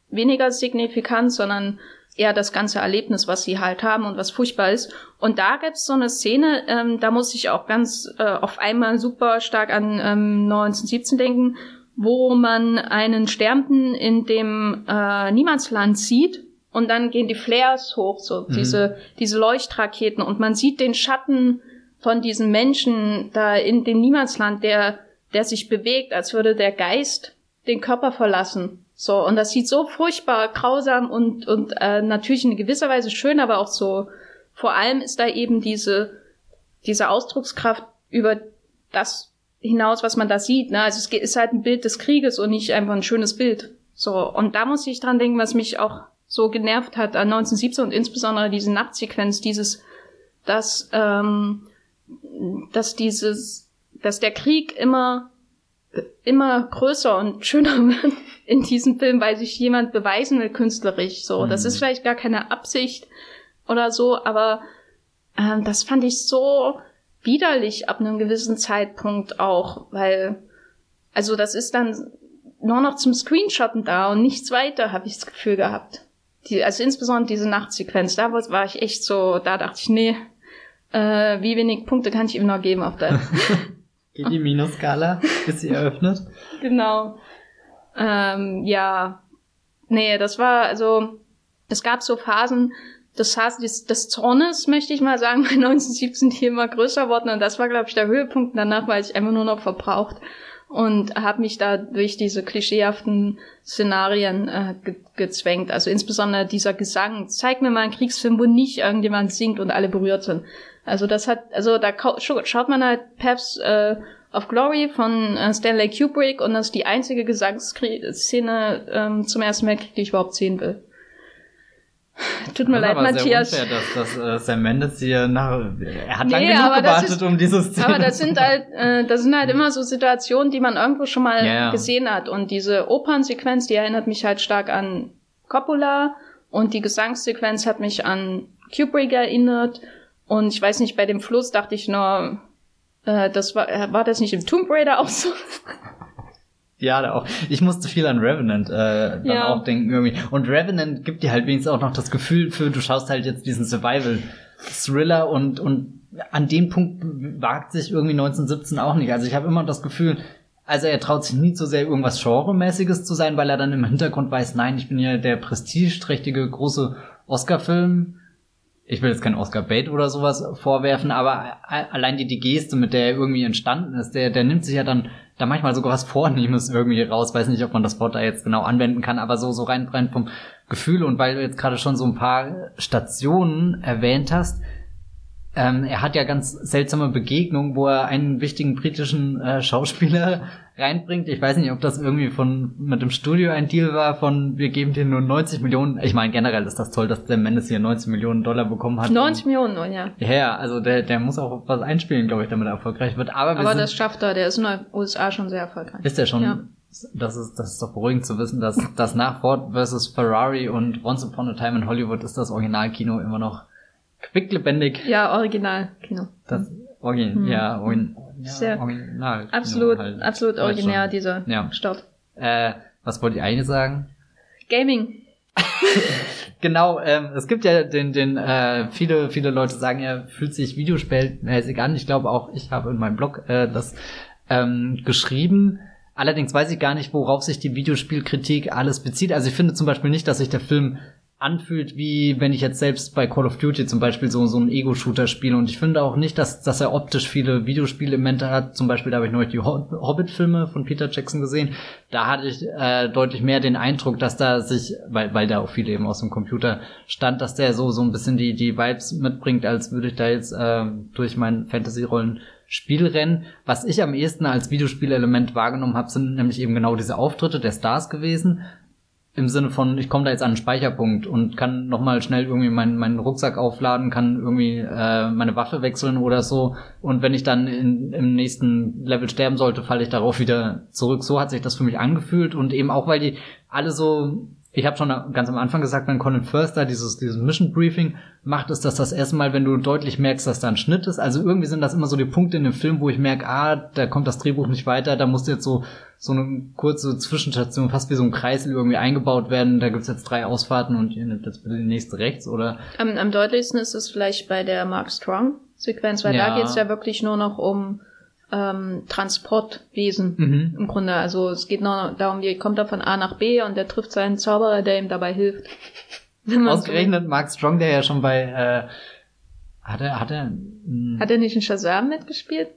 weniger signifikant, sondern eher das ganze Erlebnis, was sie halt haben und was furchtbar ist. Und da gibt's so eine Szene, ähm, da muss ich auch ganz äh, auf einmal super stark an ähm, 1917 denken, wo man einen Sterbenden in dem äh, Niemandsland sieht und dann gehen die Flares hoch, so mhm. diese, diese Leuchtraketen und man sieht den Schatten von diesem Menschen da in dem Niemandsland, der, der sich bewegt, als würde der Geist den Körper verlassen. So, und das sieht so furchtbar grausam und, und äh, natürlich in gewisser Weise schön, aber auch so, vor allem ist da eben diese, diese Ausdruckskraft über das hinaus, was man da sieht. Ne? Also es ist halt ein Bild des Krieges und nicht einfach ein schönes Bild. So, und da muss ich dran denken, was mich auch so genervt hat an 1917 und insbesondere diese Nachtsequenz, dieses, dass, ähm, dass dieses, dass der Krieg immer immer größer und schöner *laughs* wird in diesem Film, weil sich jemand beweisen will künstlerisch. So, mhm. das ist vielleicht gar keine Absicht oder so, aber äh, das fand ich so widerlich ab einem gewissen Zeitpunkt auch, weil also das ist dann nur noch zum Screenshotten da und nichts weiter, habe ich das Gefühl gehabt. Die, also insbesondere diese Nachtsequenz, da war ich echt so, da dachte ich, nee, äh, wie wenig Punkte kann ich ihm noch geben auf der *laughs* Geht die Minuskala, ist sie eröffnet? Genau. Ähm, ja. Nee, das war, also, es gab so Phasen des, des, des Zornes, möchte ich mal sagen, *laughs* bei 1917, die immer größer wurden. Und das war, glaube ich, der Höhepunkt. Danach war ich einfach nur noch verbraucht und habe mich da durch diese klischeehaften Szenarien äh, ge gezwängt. Also insbesondere dieser Gesang. Zeig mir mal einen Kriegsfilm, wo nicht irgendjemand singt und alle berührt sind. Also das hat, also da schaut man halt Peps äh, of Glory von äh, Stanley Kubrick und das ist die einzige Gesangsszene ähm, zum ersten Weltkrieg, die ich überhaupt sehen will. Tut mir leid, Matthias. Sehr unfair, dass, dass äh, Sam Mendes hier nach, er hat nee, lange genug gewartet, ist, um diese Szene. Aber das sind halt, äh, das sind halt immer so Situationen, die man irgendwo schon mal yeah. gesehen hat. Und diese Opernsequenz, die erinnert mich halt stark an Coppola und die Gesangssequenz hat mich an Kubrick erinnert. Und ich weiß nicht, bei dem Fluss dachte ich nur, äh, das war, äh, war das nicht im Tomb Raider auch so? Ja, auch. Ich musste viel an Revenant äh, dann ja. auch denken irgendwie. Und Revenant gibt dir halt wenigstens auch noch das Gefühl für, du schaust halt jetzt diesen Survival-Thriller und, und an dem Punkt wagt sich irgendwie 1917 auch nicht. Also ich habe immer das Gefühl, also er traut sich nie so sehr irgendwas Genremäßiges zu sein, weil er dann im Hintergrund weiß, nein, ich bin ja der prestigeträchtige große Oscar-Film ich will jetzt keinen Oscar Bait oder sowas vorwerfen, aber allein die, die Geste, mit der er irgendwie entstanden ist, der, der nimmt sich ja dann da manchmal sogar was Vornehmes irgendwie raus. Weiß nicht, ob man das Wort da jetzt genau anwenden kann, aber so, so rein, rein vom Gefühl und weil du jetzt gerade schon so ein paar Stationen erwähnt hast, ähm, er hat ja ganz seltsame Begegnungen, wo er einen wichtigen britischen äh, Schauspieler *laughs* reinbringt. Ich weiß nicht, ob das irgendwie von mit dem Studio ein Deal war von wir geben dir nur 90 Millionen. Ich meine, generell ist das toll, dass der Mendes hier 90 Millionen Dollar bekommen hat. 90 Millionen, oh ja. Ja, also der, der muss auch was einspielen, glaube ich, damit er erfolgreich wird. Aber, Aber das schafft er, der ist in den USA schon sehr erfolgreich. Ist er schon? Ja. Das ist, das ist doch beruhigend zu wissen, dass das nach Ford vs. Ferrari und Once Upon a Time in Hollywood ist das Originalkino immer noch quicklebendig. Ja, Originalkino. Das Origin, hm. ja, Origin, ja, Sehr original. absolut, halt. absolut originär, dieser Ja. Start. Äh, was wollte ich eigentlich sagen? Gaming. *laughs* Genau, ähm, es gibt ja den, den, äh, viele, viele Leute sagen, er fühlt sich videospielmäßig an. Ich glaube auch, ich habe in meinem Blog äh, das ähm, geschrieben. Allerdings weiß ich gar nicht, worauf sich die Videospielkritik alles bezieht. Also ich finde zum Beispiel nicht, dass sich der Film anfühlt, wie wenn ich jetzt selbst bei Call of Duty zum Beispiel so, so einen Ego-Shooter spiele. Und ich finde auch nicht, dass, dass er optisch viele Videospielelemente hat. Zum Beispiel, da habe ich neulich die Hob- Hobbit-Filme von Peter Jackson gesehen. Da hatte ich äh, deutlich mehr den Eindruck, dass da sich, weil, weil da auch viele eben aus dem Computer stand, dass der so, so ein bisschen die, die Vibes mitbringt, als würde ich da jetzt äh, durch mein Fantasy-Rollen Spielrennen. Was ich am ehesten als Videospielelement wahrgenommen habe, sind nämlich eben genau diese Auftritte der Stars gewesen. Im Sinne von, ich komme da jetzt an einen Speicherpunkt und kann nochmal schnell irgendwie meinen, meinen Rucksack aufladen, kann irgendwie äh, meine Waffe wechseln oder so. Und wenn ich dann in, im nächsten Level sterben sollte, falle ich darauf wieder zurück. So hat sich das für mich angefühlt. Und eben auch, weil die alle so ich habe schon ganz am Anfang gesagt, wenn Colin First dieses, dieses Mission Briefing macht, ist das das erste Mal, wenn du deutlich merkst, dass da ein Schnitt ist. Also irgendwie sind das immer so die Punkte in dem Film, wo ich merke, ah, da kommt das Drehbuch nicht weiter, da muss jetzt so so eine kurze Zwischenstation, fast wie so ein Kreisel irgendwie eingebaut werden. Da gibt's jetzt drei Ausfahrten und ihr nehmt jetzt bitte die nächste rechts, oder? Am, am deutlichsten ist es vielleicht bei der Mark Strong-Sequenz, weil Ja. da geht's ja wirklich nur noch um ähm, Transportwesen Mhm. im Grunde. Also es geht nur darum, wie kommt er von A nach B und der trifft seinen Zauberer, der ihm dabei hilft. *laughs* So Ausgerechnet Mark Strong, der ja schon bei äh, hat er, hat er mh, will. Hat er nicht in Shazam mitgespielt?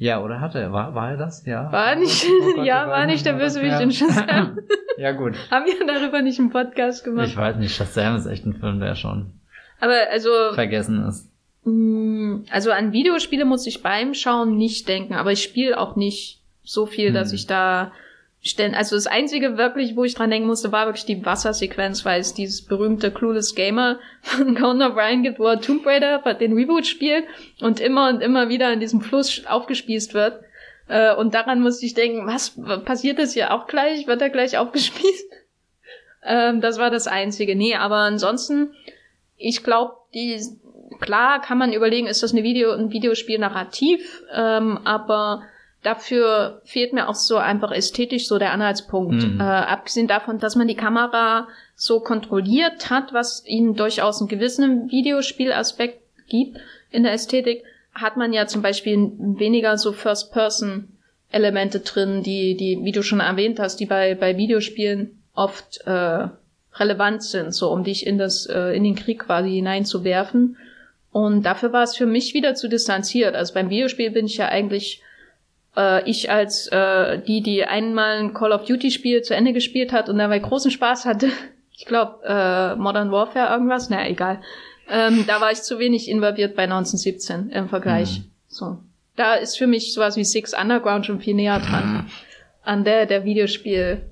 Ja, oder hat er? War, war er das? Ja. War nicht, *laughs* Oh Gott, ja, war nicht der Bösewicht ja. in Shazam. *laughs* Ja, gut. *laughs* Haben wir darüber nicht einen Podcast gemacht? Ich weiß nicht, Shazam ist echt ein Film, der schon Aber also, vergessen ist. mh, also an Videospiele muss ich beim Schauen nicht denken, aber ich spiele auch nicht so viel, dass Hm. ich da stellen. Also das einzige wirklich, wo ich dran denken musste, war wirklich die Wassersequenz, weil es dieses berühmte Clueless Gamer von Conan O'Brien gibt, wo er Tomb Raider den Reboot spielt und immer und immer wieder in diesem Fluss aufgespießt wird. Äh, Und daran musste ich denken, was passiert das hier auch gleich? Wird er gleich *laughs* aufgespießt? Ähm, das war das Einzige. Nee, aber ansonsten, ich glaube, die klar kann man überlegen, ist das eine Video, ein Videospiel narrativ, ähm, aber dafür fehlt mir auch so einfach ästhetisch so der Anhaltspunkt. Mhm. Äh, abgesehen davon, dass man die Kamera so kontrolliert hat, was ihnen durchaus einen gewissen Videospielaspekt gibt in der Ästhetik, hat man ja zum Beispiel weniger so First-Person-Elemente drin, die, die, wie du schon erwähnt hast, die bei, bei Videospielen oft äh, relevant sind, so um dich in das, äh, in den Krieg quasi hineinzuwerfen. Und dafür war es für mich wieder zu distanziert. Also beim Videospiel bin ich ja eigentlich äh, ich als äh, die, die einmal ein Call of Duty Spiel zu Ende gespielt hat und dabei großen Spaß hatte. *laughs* Ich glaube äh, Modern Warfare irgendwas, naja, egal. Ähm, da war ich zu wenig involviert bei 1917 im Vergleich. Mhm. So, da ist für mich sowas wie Six Underground schon viel näher dran an der der Videospiel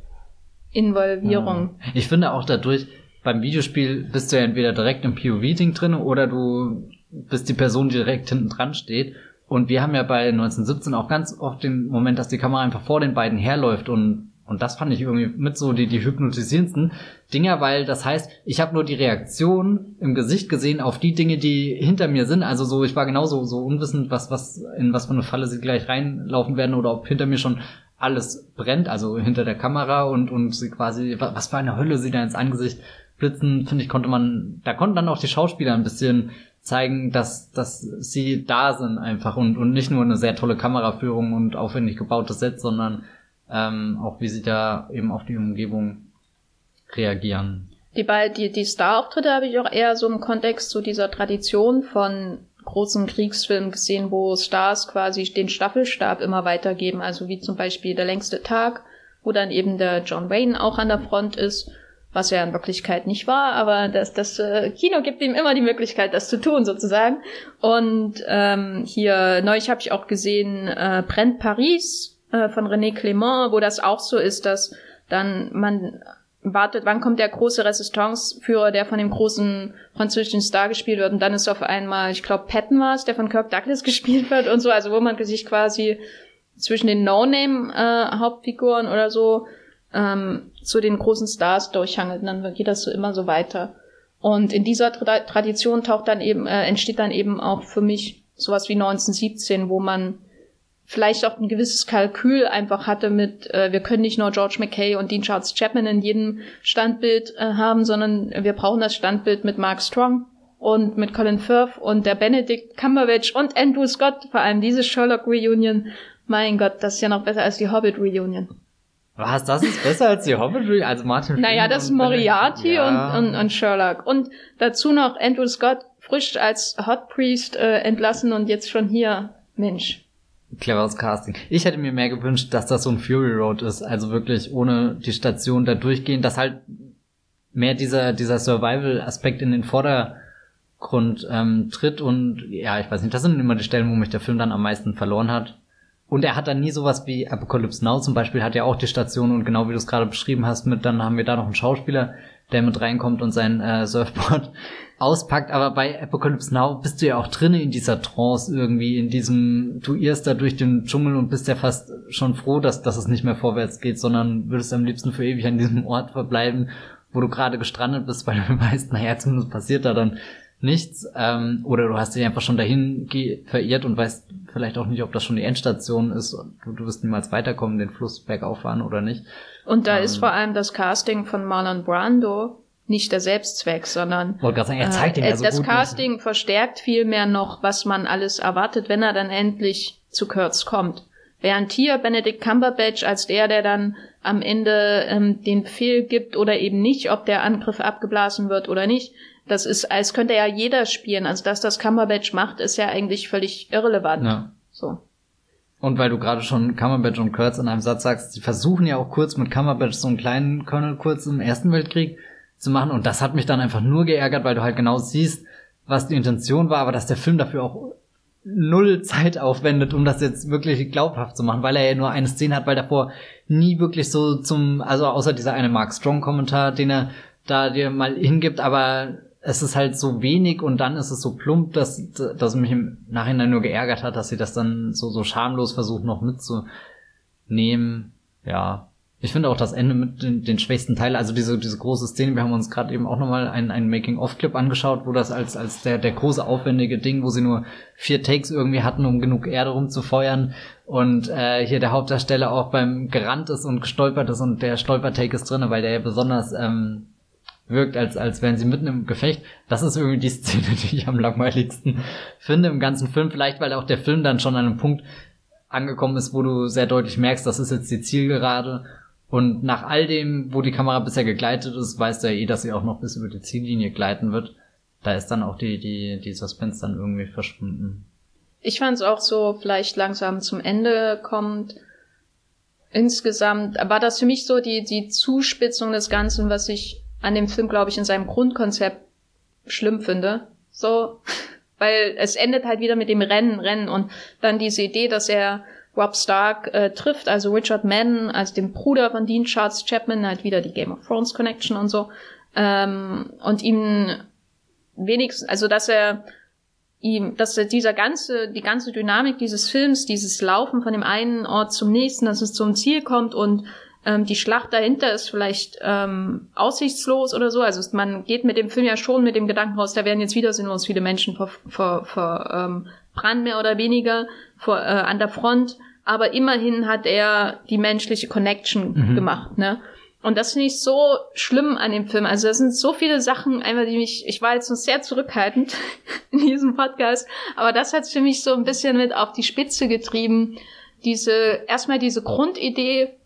Involvierung. Ja. Ich finde auch dadurch, beim Videospiel bist du ja entweder direkt im POV-Ding drin oder du bist die Person, die direkt hinten dran steht. Und wir haben ja bei 1917 auch ganz oft den Moment, dass die Kamera einfach vor den beiden herläuft und und das fand ich irgendwie mit so die, die hypnotisierendsten Dinger, weil das heißt, ich habe nur die Reaktion im Gesicht gesehen auf die Dinge, die hinter mir sind. Also so, ich war genauso so unwissend, was, was, in was für eine Falle sie gleich reinlaufen werden oder ob hinter mir schon alles brennt, also hinter der Kamera und, und sie quasi, wa- was für eine Hölle sie da ins Angesicht blitzen, finde ich, konnte man, da konnten dann auch die Schauspieler ein bisschen zeigen, dass, dass sie da sind einfach und, und nicht nur eine sehr tolle Kameraführung und aufwendig gebautes Set, sondern ähm, auch wie sie da eben auf die Umgebung reagieren. Die, die, die Star-Auftritte habe ich auch eher so im Kontext zu dieser Tradition von großen Kriegsfilmen gesehen, wo Stars quasi den Staffelstab immer weitergeben. Also wie zum Beispiel Der längste Tag, wo dann eben der John Wayne auch an der Front ist, was er in Wirklichkeit nicht war, aber das, das äh, Kino gibt ihm immer die Möglichkeit, das zu tun sozusagen. Und ähm, hier neulich habe ich auch gesehen äh, Brennt Paris äh, von René Clément, wo das auch so ist, dass dann man wartet, wann kommt der große Resistanceführer, der von dem großen französischen Star gespielt wird und dann ist auf einmal, ich glaube Patton war es, der von Kirk Douglas *laughs* gespielt wird und so, also wo man sich quasi zwischen den No-Name-Hauptfiguren oder so ähm, zu den großen Stars durchhangelt und dann geht das so immer so weiter. Und in dieser Tra Tradition taucht dann eben, äh, entsteht dann eben auch für mich sowas wie 1917, wo man vielleicht auch ein gewisses Kalkül einfach hatte mit, äh, wir können nicht nur George McKay und Dean Charles Chapman in jedem Standbild äh, haben, sondern wir brauchen das Standbild mit Mark Strong und mit Colin Firth und der Benedict Cumberbatch und Andrew Scott, vor allem diese Sherlock Reunion. Mein Gott, das ist ja noch besser als die Hobbit Reunion. Was, das ist besser als die Hobbit? Also Martin Naja, das ist Moriarty ja. und, und, und Sherlock. Und dazu noch Andrew Scott frisch als Hot Priest äh, entlassen und jetzt schon hier. Mensch. Cleveres Casting. Ich hätte mir mehr gewünscht, dass das so ein Fury Road ist, also wirklich ohne die Station da durchgehen, dass halt mehr dieser, dieser Survival-Aspekt in den Vordergrund ähm, tritt und ja, ich weiß nicht, das sind immer die Stellen, wo mich der Film dann am meisten verloren hat. Und er hat dann nie sowas wie Apocalypse Now zum Beispiel, hat ja auch die Station und genau wie du es gerade beschrieben hast, mit dann haben wir da noch einen Schauspieler, der mit reinkommt und sein äh, Surfboard *laughs* auspackt, aber bei Apocalypse Now bist du ja auch drinnen in dieser Trance irgendwie, in diesem, du irrst da durch den Dschungel und bist ja fast schon froh, dass, dass es nicht mehr vorwärts geht, sondern würdest am liebsten für ewig an diesem Ort verbleiben, wo du gerade gestrandet bist, weil du *laughs* weißt, naja, zumindest passiert da dann nichts. Ähm, oder du hast dich einfach schon dahin verirrt und weißt vielleicht auch nicht, ob das schon die Endstation ist. Du, du wirst niemals weiterkommen, den Fluss bergauf fahren oder nicht. Und da ähm, ist vor allem das Casting von Marlon Brando nicht der Selbstzweck, sondern Wollte sagen, er zeigt ihn äh, ja so das gut Casting nicht. verstärkt vielmehr noch, was man alles erwartet, wenn er dann endlich zu Kurtz kommt. Während hier Benedict Cumberbatch als der, der dann am Ende ähm, den Befehl gibt oder eben nicht, ob der Angriff abgeblasen wird oder nicht, das ist, als könnte ja jeder spielen. Also dass das Cumberbatch macht, ist ja eigentlich völlig irrelevant. Ja. So. Und weil du gerade schon Cumberbatch und Kurtz in einem Satz sagst, sie versuchen ja auch kurz mit Cumberbatch so einen kleinen Colonel Kurz im Ersten Weltkrieg zu machen. Und das hat mich dann einfach nur geärgert, weil du halt genau siehst, was die Intention war, aber dass der Film dafür auch null Zeit aufwendet, um das jetzt wirklich glaubhaft zu machen, weil er ja nur eine Szene hat, weil davor nie wirklich so zum, also außer dieser eine Mark Strong Kommentar, den er da dir mal hingibt, aber es ist halt so wenig und dann ist es so plump, dass, dass mich im Nachhinein nur geärgert hat, dass sie das dann so, so schamlos versucht noch mitzunehmen. Ja, ich finde auch das Ende mit den, den schwächsten Teil, also diese, diese große Szene, wir haben uns gerade eben auch nochmal einen, einen Making-of-Clip angeschaut, wo das als, als der, der große aufwendige Ding, wo sie nur vier Takes irgendwie hatten, um genug Erde rumzufeuern und äh, hier der Hauptdarsteller auch beim gerannt ist und gestolpert ist und der Stolpertake ist drinne, weil der ja besonders ähm, wirkt, als, als wären sie mitten im Gefecht. Das ist irgendwie die *laughs* Szene, die ich am langweiligsten finde im ganzen Film. Vielleicht, weil auch der Film dann schon an einem Punkt angekommen ist, wo du sehr deutlich merkst, das ist jetzt die Zielgerade und nach all dem, wo die Kamera bisher gegleitet ist, weißt du ja eh, dass sie auch noch bis über die Ziellinie gleiten wird. Da ist dann auch die, die, die Suspense dann irgendwie verschwunden. Ich fand es auch so, vielleicht langsam zum Ende kommt. Insgesamt war das für mich so die, die Zuspitzung des Ganzen, was ich an dem Film, glaube ich, in seinem Grundkonzept schlimm finde. So, *laughs* weil es endet halt wieder mit dem Rennen, Rennen und dann diese Idee, dass er Rob Stark äh, trifft, also Richard Madden, als dem Bruder von Dean Charles Chapman, halt wieder die Game of Thrones Connection und so, ähm, und ihm wenigstens, also dass er ihm, dass er dieser ganze, die ganze Dynamik dieses Films, dieses Laufen von dem einen Ort zum nächsten, dass es zum Ziel kommt und ähm, die Schlacht dahinter ist vielleicht ähm, aussichtslos oder so. Also man geht mit dem Film ja schon mit dem Gedanken raus, da werden jetzt wieder sinnlos viele Menschen ver, ver, ver, ähm, Brand mehr oder weniger vor, äh, an der Front. Aber immerhin hat er die menschliche Connection mhm. gemacht, ne? Und das finde ich so schlimm an dem Film. Also da sind so viele Sachen, einfach die mich, ich war jetzt noch sehr zurückhaltend *laughs* in diesem Podcast, aber das hat für mich so ein bisschen mit auf die Spitze getrieben. Diese, erstmal diese Grundidee,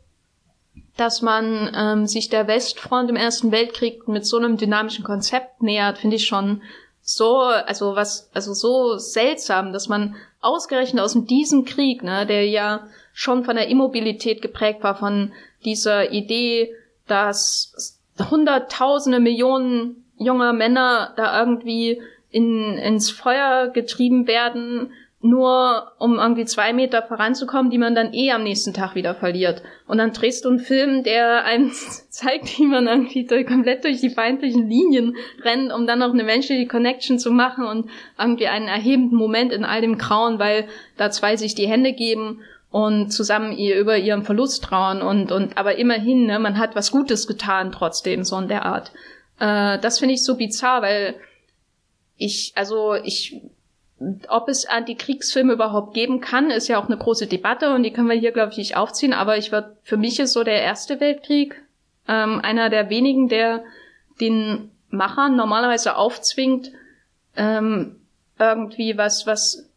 dass man ähm, sich der Westfront im Ersten Weltkrieg mit so einem dynamischen Konzept nähert, finde ich schon so, also was, also so seltsam, dass man ausgerechnet aus diesem Krieg, ne, der ja schon von der Immobilität geprägt war, von dieser Idee, dass hunderttausende Millionen junger Männer da irgendwie in, ins Feuer getrieben werden, nur um irgendwie zwei Meter voranzukommen, die man dann eh am nächsten Tag wieder verliert. Und dann drehst du einen Film, der einem *laughs* zeigt, wie man irgendwie komplett durch die feindlichen Linien rennt, um dann noch eine menschliche Connection zu machen und irgendwie einen erhebenden Moment in all dem Grauen, weil da zwei sich die Hände geben und zusammen ihr über ihren Verlust trauern und, und aber immerhin, ne, man hat was Gutes getan trotzdem, so in der Art. Äh, das finde ich so bizarr, weil ich, also ich ob es Antikriegsfilme überhaupt geben kann, ist ja auch eine große Debatte und die können wir hier, glaube ich, nicht aufziehen. Aber ich würde, für mich ist so der Erste Weltkrieg ähm, einer der wenigen, der den Machern normalerweise aufzwingt, ähm, irgendwie was, was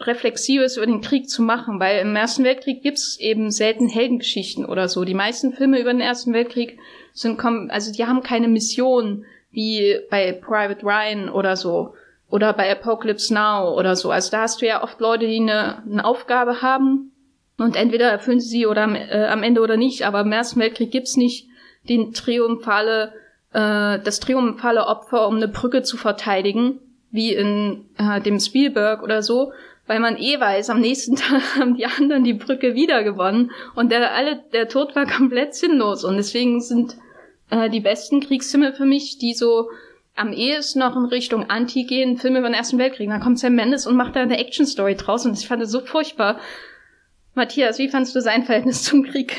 Reflexives über den Krieg zu machen, weil im Ersten Weltkrieg gibt's eben selten Heldengeschichten oder so. Die meisten Filme über den Ersten Weltkrieg sind, also die haben keine Mission, wie bei Private Ryan oder so oder bei Apocalypse Now oder so. Also da hast du ja oft Leute, die eine, eine Aufgabe haben und entweder erfüllen sie sie oder äh, am Ende oder nicht. Aber im Ersten Weltkrieg gibt's nicht den triumphale, äh, das triumphale Opfer, um eine Brücke zu verteidigen, wie in äh, dem Spielberg oder so, weil man eh weiß, am nächsten *laughs* Tag haben die anderen die Brücke wieder gewonnen und der alle der Tod war komplett sinnlos und deswegen sind äh, die besten Kriegsfilme für mich, die so am ehesten noch in Richtung Anti gehen, Filme über den Ersten Weltkrieg. Dann kommt Sam Mendes und macht da eine Action-Story draus und ich fand es so furchtbar. Matthias, wie fandst du sein Verhältnis zum Krieg?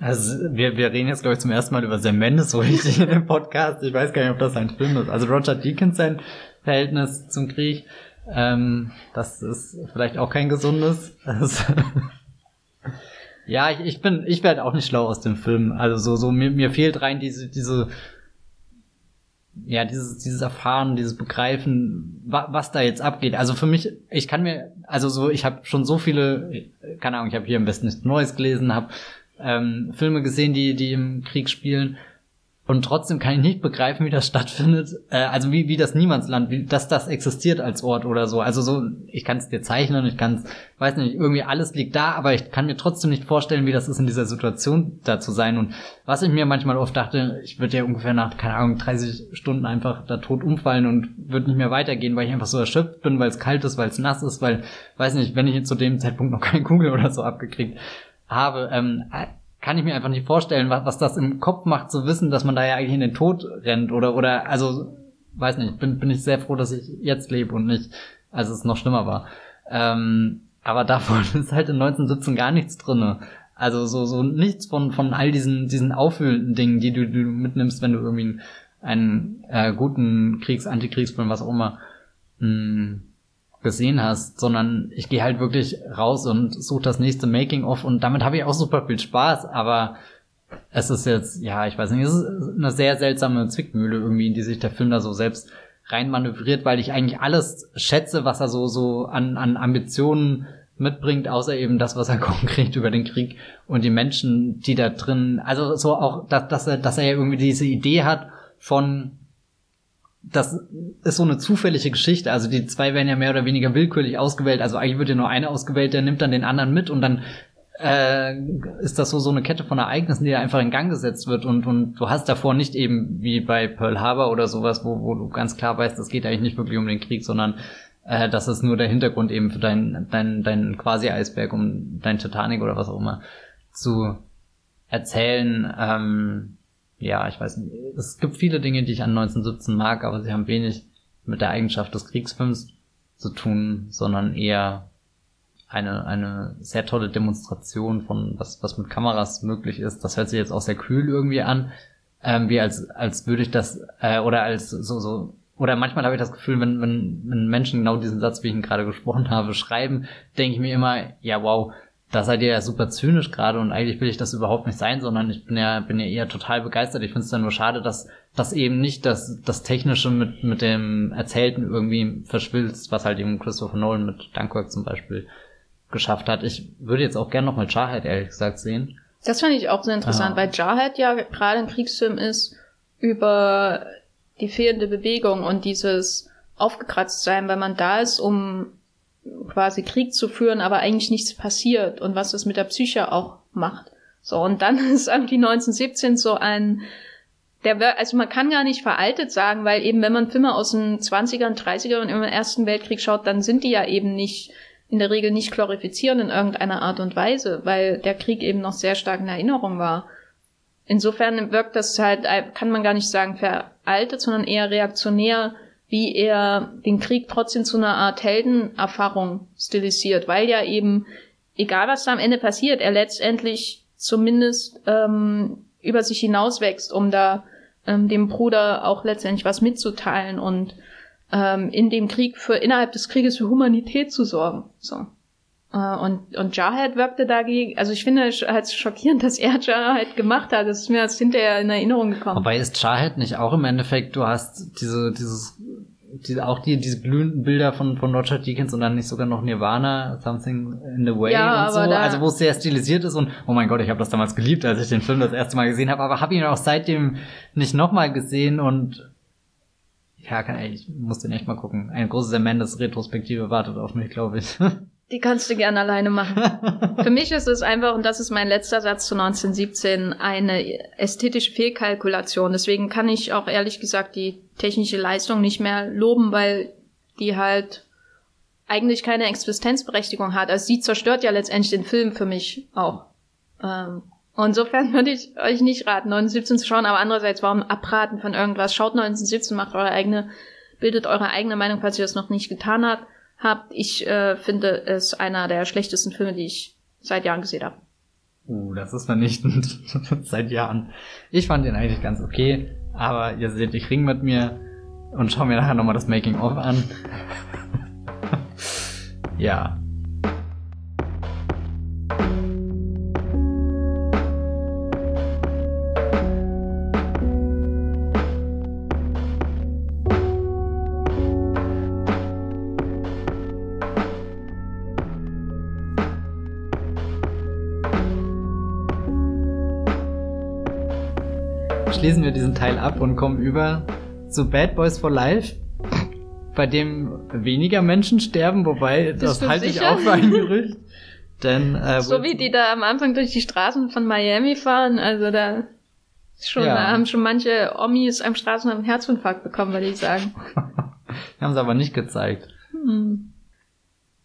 Also wir, wir reden jetzt, glaube ich, zum ersten Mal über Sam Mendes so richtig in dem Podcast. Ich weiß gar nicht, ob das ein Film ist. Also Roger Deakins sein Verhältnis zum Krieg, ähm, das ist vielleicht auch kein gesundes. *laughs* ja, ich, ich bin, ich werde auch nicht schlau aus dem Film. Also so, so mir, mir fehlt rein diese, diese ja, dieses, dieses Erfahren, dieses Begreifen, wa was da jetzt abgeht. Also für mich, ich kann mir, also so, ich habe schon so viele, keine Ahnung, ich habe hier am besten nichts Neues gelesen, habe ähm, Filme gesehen, die, die im Krieg spielen und trotzdem kann ich nicht begreifen, wie das stattfindet. Äh, also wie, wie das Niemandsland, wie, dass das existiert als Ort oder so. Also so, ich kann es dir zeichnen, ich kann weiß nicht, irgendwie alles liegt da, aber ich kann mir trotzdem nicht vorstellen, wie das ist, in dieser Situation da zu sein. Und was ich mir manchmal oft dachte, ich würde ja ungefähr nach, keine Ahnung, 30 Stunden einfach da tot umfallen und würde nicht mehr weitergehen, weil ich einfach so erschöpft bin, weil es kalt ist, weil es nass ist, weil, weiß nicht, wenn ich zu dem Zeitpunkt noch keine Kugel oder so abgekriegt habe. Ähm, kann ich mir einfach nicht vorstellen, was, was das im Kopf macht, zu wissen, dass man da ja eigentlich in den Tod rennt oder, oder, also, weiß nicht, bin, bin ich sehr froh, dass ich jetzt lebe und nicht, als es noch schlimmer war. Ähm, aber davon *laughs* ist halt in 1917 gar nichts drinne. Also so, so nichts von, von all diesen, diesen auffüllenden Dingen, die du, du mitnimmst, wenn du irgendwie einen, einen äh, guten Kriegs-, Antikriegsfilm, was auch immer, mh, hm, gesehen hast, sondern ich gehe halt wirklich raus und suche das nächste Making-of und damit habe ich auch super viel Spaß, aber es ist jetzt, ja, ich weiß nicht, es ist eine sehr seltsame Zwickmühle irgendwie, in die sich der Film da so selbst reinmanövriert, weil ich eigentlich alles schätze, was er so, so an, an Ambitionen mitbringt, außer eben das, was er *laughs* konkret über den Krieg und die Menschen, die da drin, also so auch, dass, dass er, dass er ja irgendwie diese Idee hat von, das ist so eine zufällige Geschichte. Also die zwei werden ja mehr oder weniger willkürlich ausgewählt. Also eigentlich wird ja nur einer ausgewählt, der nimmt dann den anderen mit und dann äh, ist das so so eine Kette von Ereignissen, die da einfach in Gang gesetzt wird und und du hast davor nicht eben wie bei Pearl Harbor oder sowas, wo, wo du ganz klar weißt, es geht eigentlich nicht wirklich um den Krieg, sondern äh, das ist nur der Hintergrund eben für dein dein dein quasi Eisberg, um dein Titanic oder was auch immer zu erzählen. Ähm, ja, ich weiß nicht, es gibt viele Dinge, die ich an 1917 mag, aber sie haben wenig mit der Eigenschaft des Kriegsfilms zu tun, sondern eher eine, eine sehr tolle Demonstration von was, was mit Kameras möglich ist. Das hört sich jetzt auch sehr kühl irgendwie an, ähm, wie als, als würde ich das, äh, oder als so, so, oder manchmal habe ich das Gefühl, wenn, wenn, wenn Menschen genau diesen Satz, wie ich ihn gerade gesprochen habe, schreiben, denke ich mir immer, ja wow, da seid ihr ja super zynisch gerade und eigentlich will ich das überhaupt nicht sein, sondern ich bin ja, bin ja eher total begeistert. Ich finde es dann nur schade, dass das eben nicht das, das Technische mit, mit dem Erzählten irgendwie verschwilzt, was halt eben Christopher Nolan mit Dunkirk zum Beispiel geschafft hat. Ich würde jetzt auch gerne nochmal Jarhead ehrlich gesagt sehen. Das fand ich auch sehr interessant, ah. weil Jarhead ja gerade ein Kriegsfilm ist über die fehlende Bewegung und dieses aufgekratzt sein, weil man da ist, um quasi Krieg zu führen, aber eigentlich nichts passiert und was das mit der Psyche auch macht. So, und dann *laughs* ist irgendwie 1917 so ein, der, also man kann gar nicht veraltet sagen, weil eben, wenn man Filme aus den 20ern, 30ern und im Ersten Weltkrieg schaut, dann sind die ja eben nicht, in der Regel nicht glorifizierend in irgendeiner Art und Weise, weil der Krieg eben noch sehr stark in Erinnerung war. Insofern wirkt das halt, kann man gar nicht sagen veraltet, sondern eher reaktionär wie er den Krieg trotzdem zu einer Art Heldenerfahrung stilisiert, weil ja eben, egal was da am Ende passiert, er letztendlich zumindest ähm, über sich hinauswächst, um da ähm, dem Bruder auch letztendlich was mitzuteilen und ähm, in dem Krieg für innerhalb des Krieges für Humanität zu sorgen. So. Äh, und, und Jarhead wirkte dagegen, also ich finde es halt schockierend, dass er Jarhead gemacht hat. Das ist mir als hinterher in Erinnerung gekommen. Wobei ist Jarhead nicht auch im Endeffekt, du hast diese, dieses, die, auch die, diese glühenden Bilder von, von Roger Deakins und dann nicht sogar noch Nirvana, Something in the Way Ja, und so. Also wo es sehr stilisiert ist und, oh mein Gott, ich habe das damals geliebt, als ich den Film das erste Mal gesehen habe, aber habe ihn auch seitdem nicht nochmal gesehen und ja, kann, ey, ich muss den echt mal gucken. Ein großes Amandas Retrospektive wartet auf mich, glaube ich. *laughs* Die kannst du gerne alleine machen. *laughs* Für mich ist es einfach, und das ist mein letzter Satz zu 1917, eine ästhetische Fehlkalkulation. Deswegen kann ich auch ehrlich gesagt die technische Leistung nicht mehr loben, weil die halt eigentlich keine Existenzberechtigung hat. Also sie zerstört ja letztendlich den Film für mich auch. Ähm, und insofern würde ich euch nicht raten, 1917 zu schauen, aber andererseits, warum abraten von irgendwas? Schaut 1917, macht eure eigene, bildet eure eigene Meinung, falls ihr das noch nicht getan habt habt. Ich äh, finde es einer der schlechtesten Filme, die ich seit Jahren gesehen habe. Uh, das ist vernichtend. *laughs* Seit Jahren. Ich fand den eigentlich ganz okay, aber ihr seht, ich ring mit mir und schau mir nachher nochmal das Making-of an. *laughs* ja. Schließen wir diesen Teil ab und kommen über zu Bad Boys for Life, bei dem weniger Menschen sterben, wobei das du halte ich sicher? auch für ein Gerücht. Denn äh, So wie die da am Anfang durch die Straßen von Miami fahren, also da schon, Ja. haben schon manche Omis am Straßenrand einen Herzinfarkt bekommen, würde ich sagen. *laughs* haben sie aber nicht gezeigt. Hm.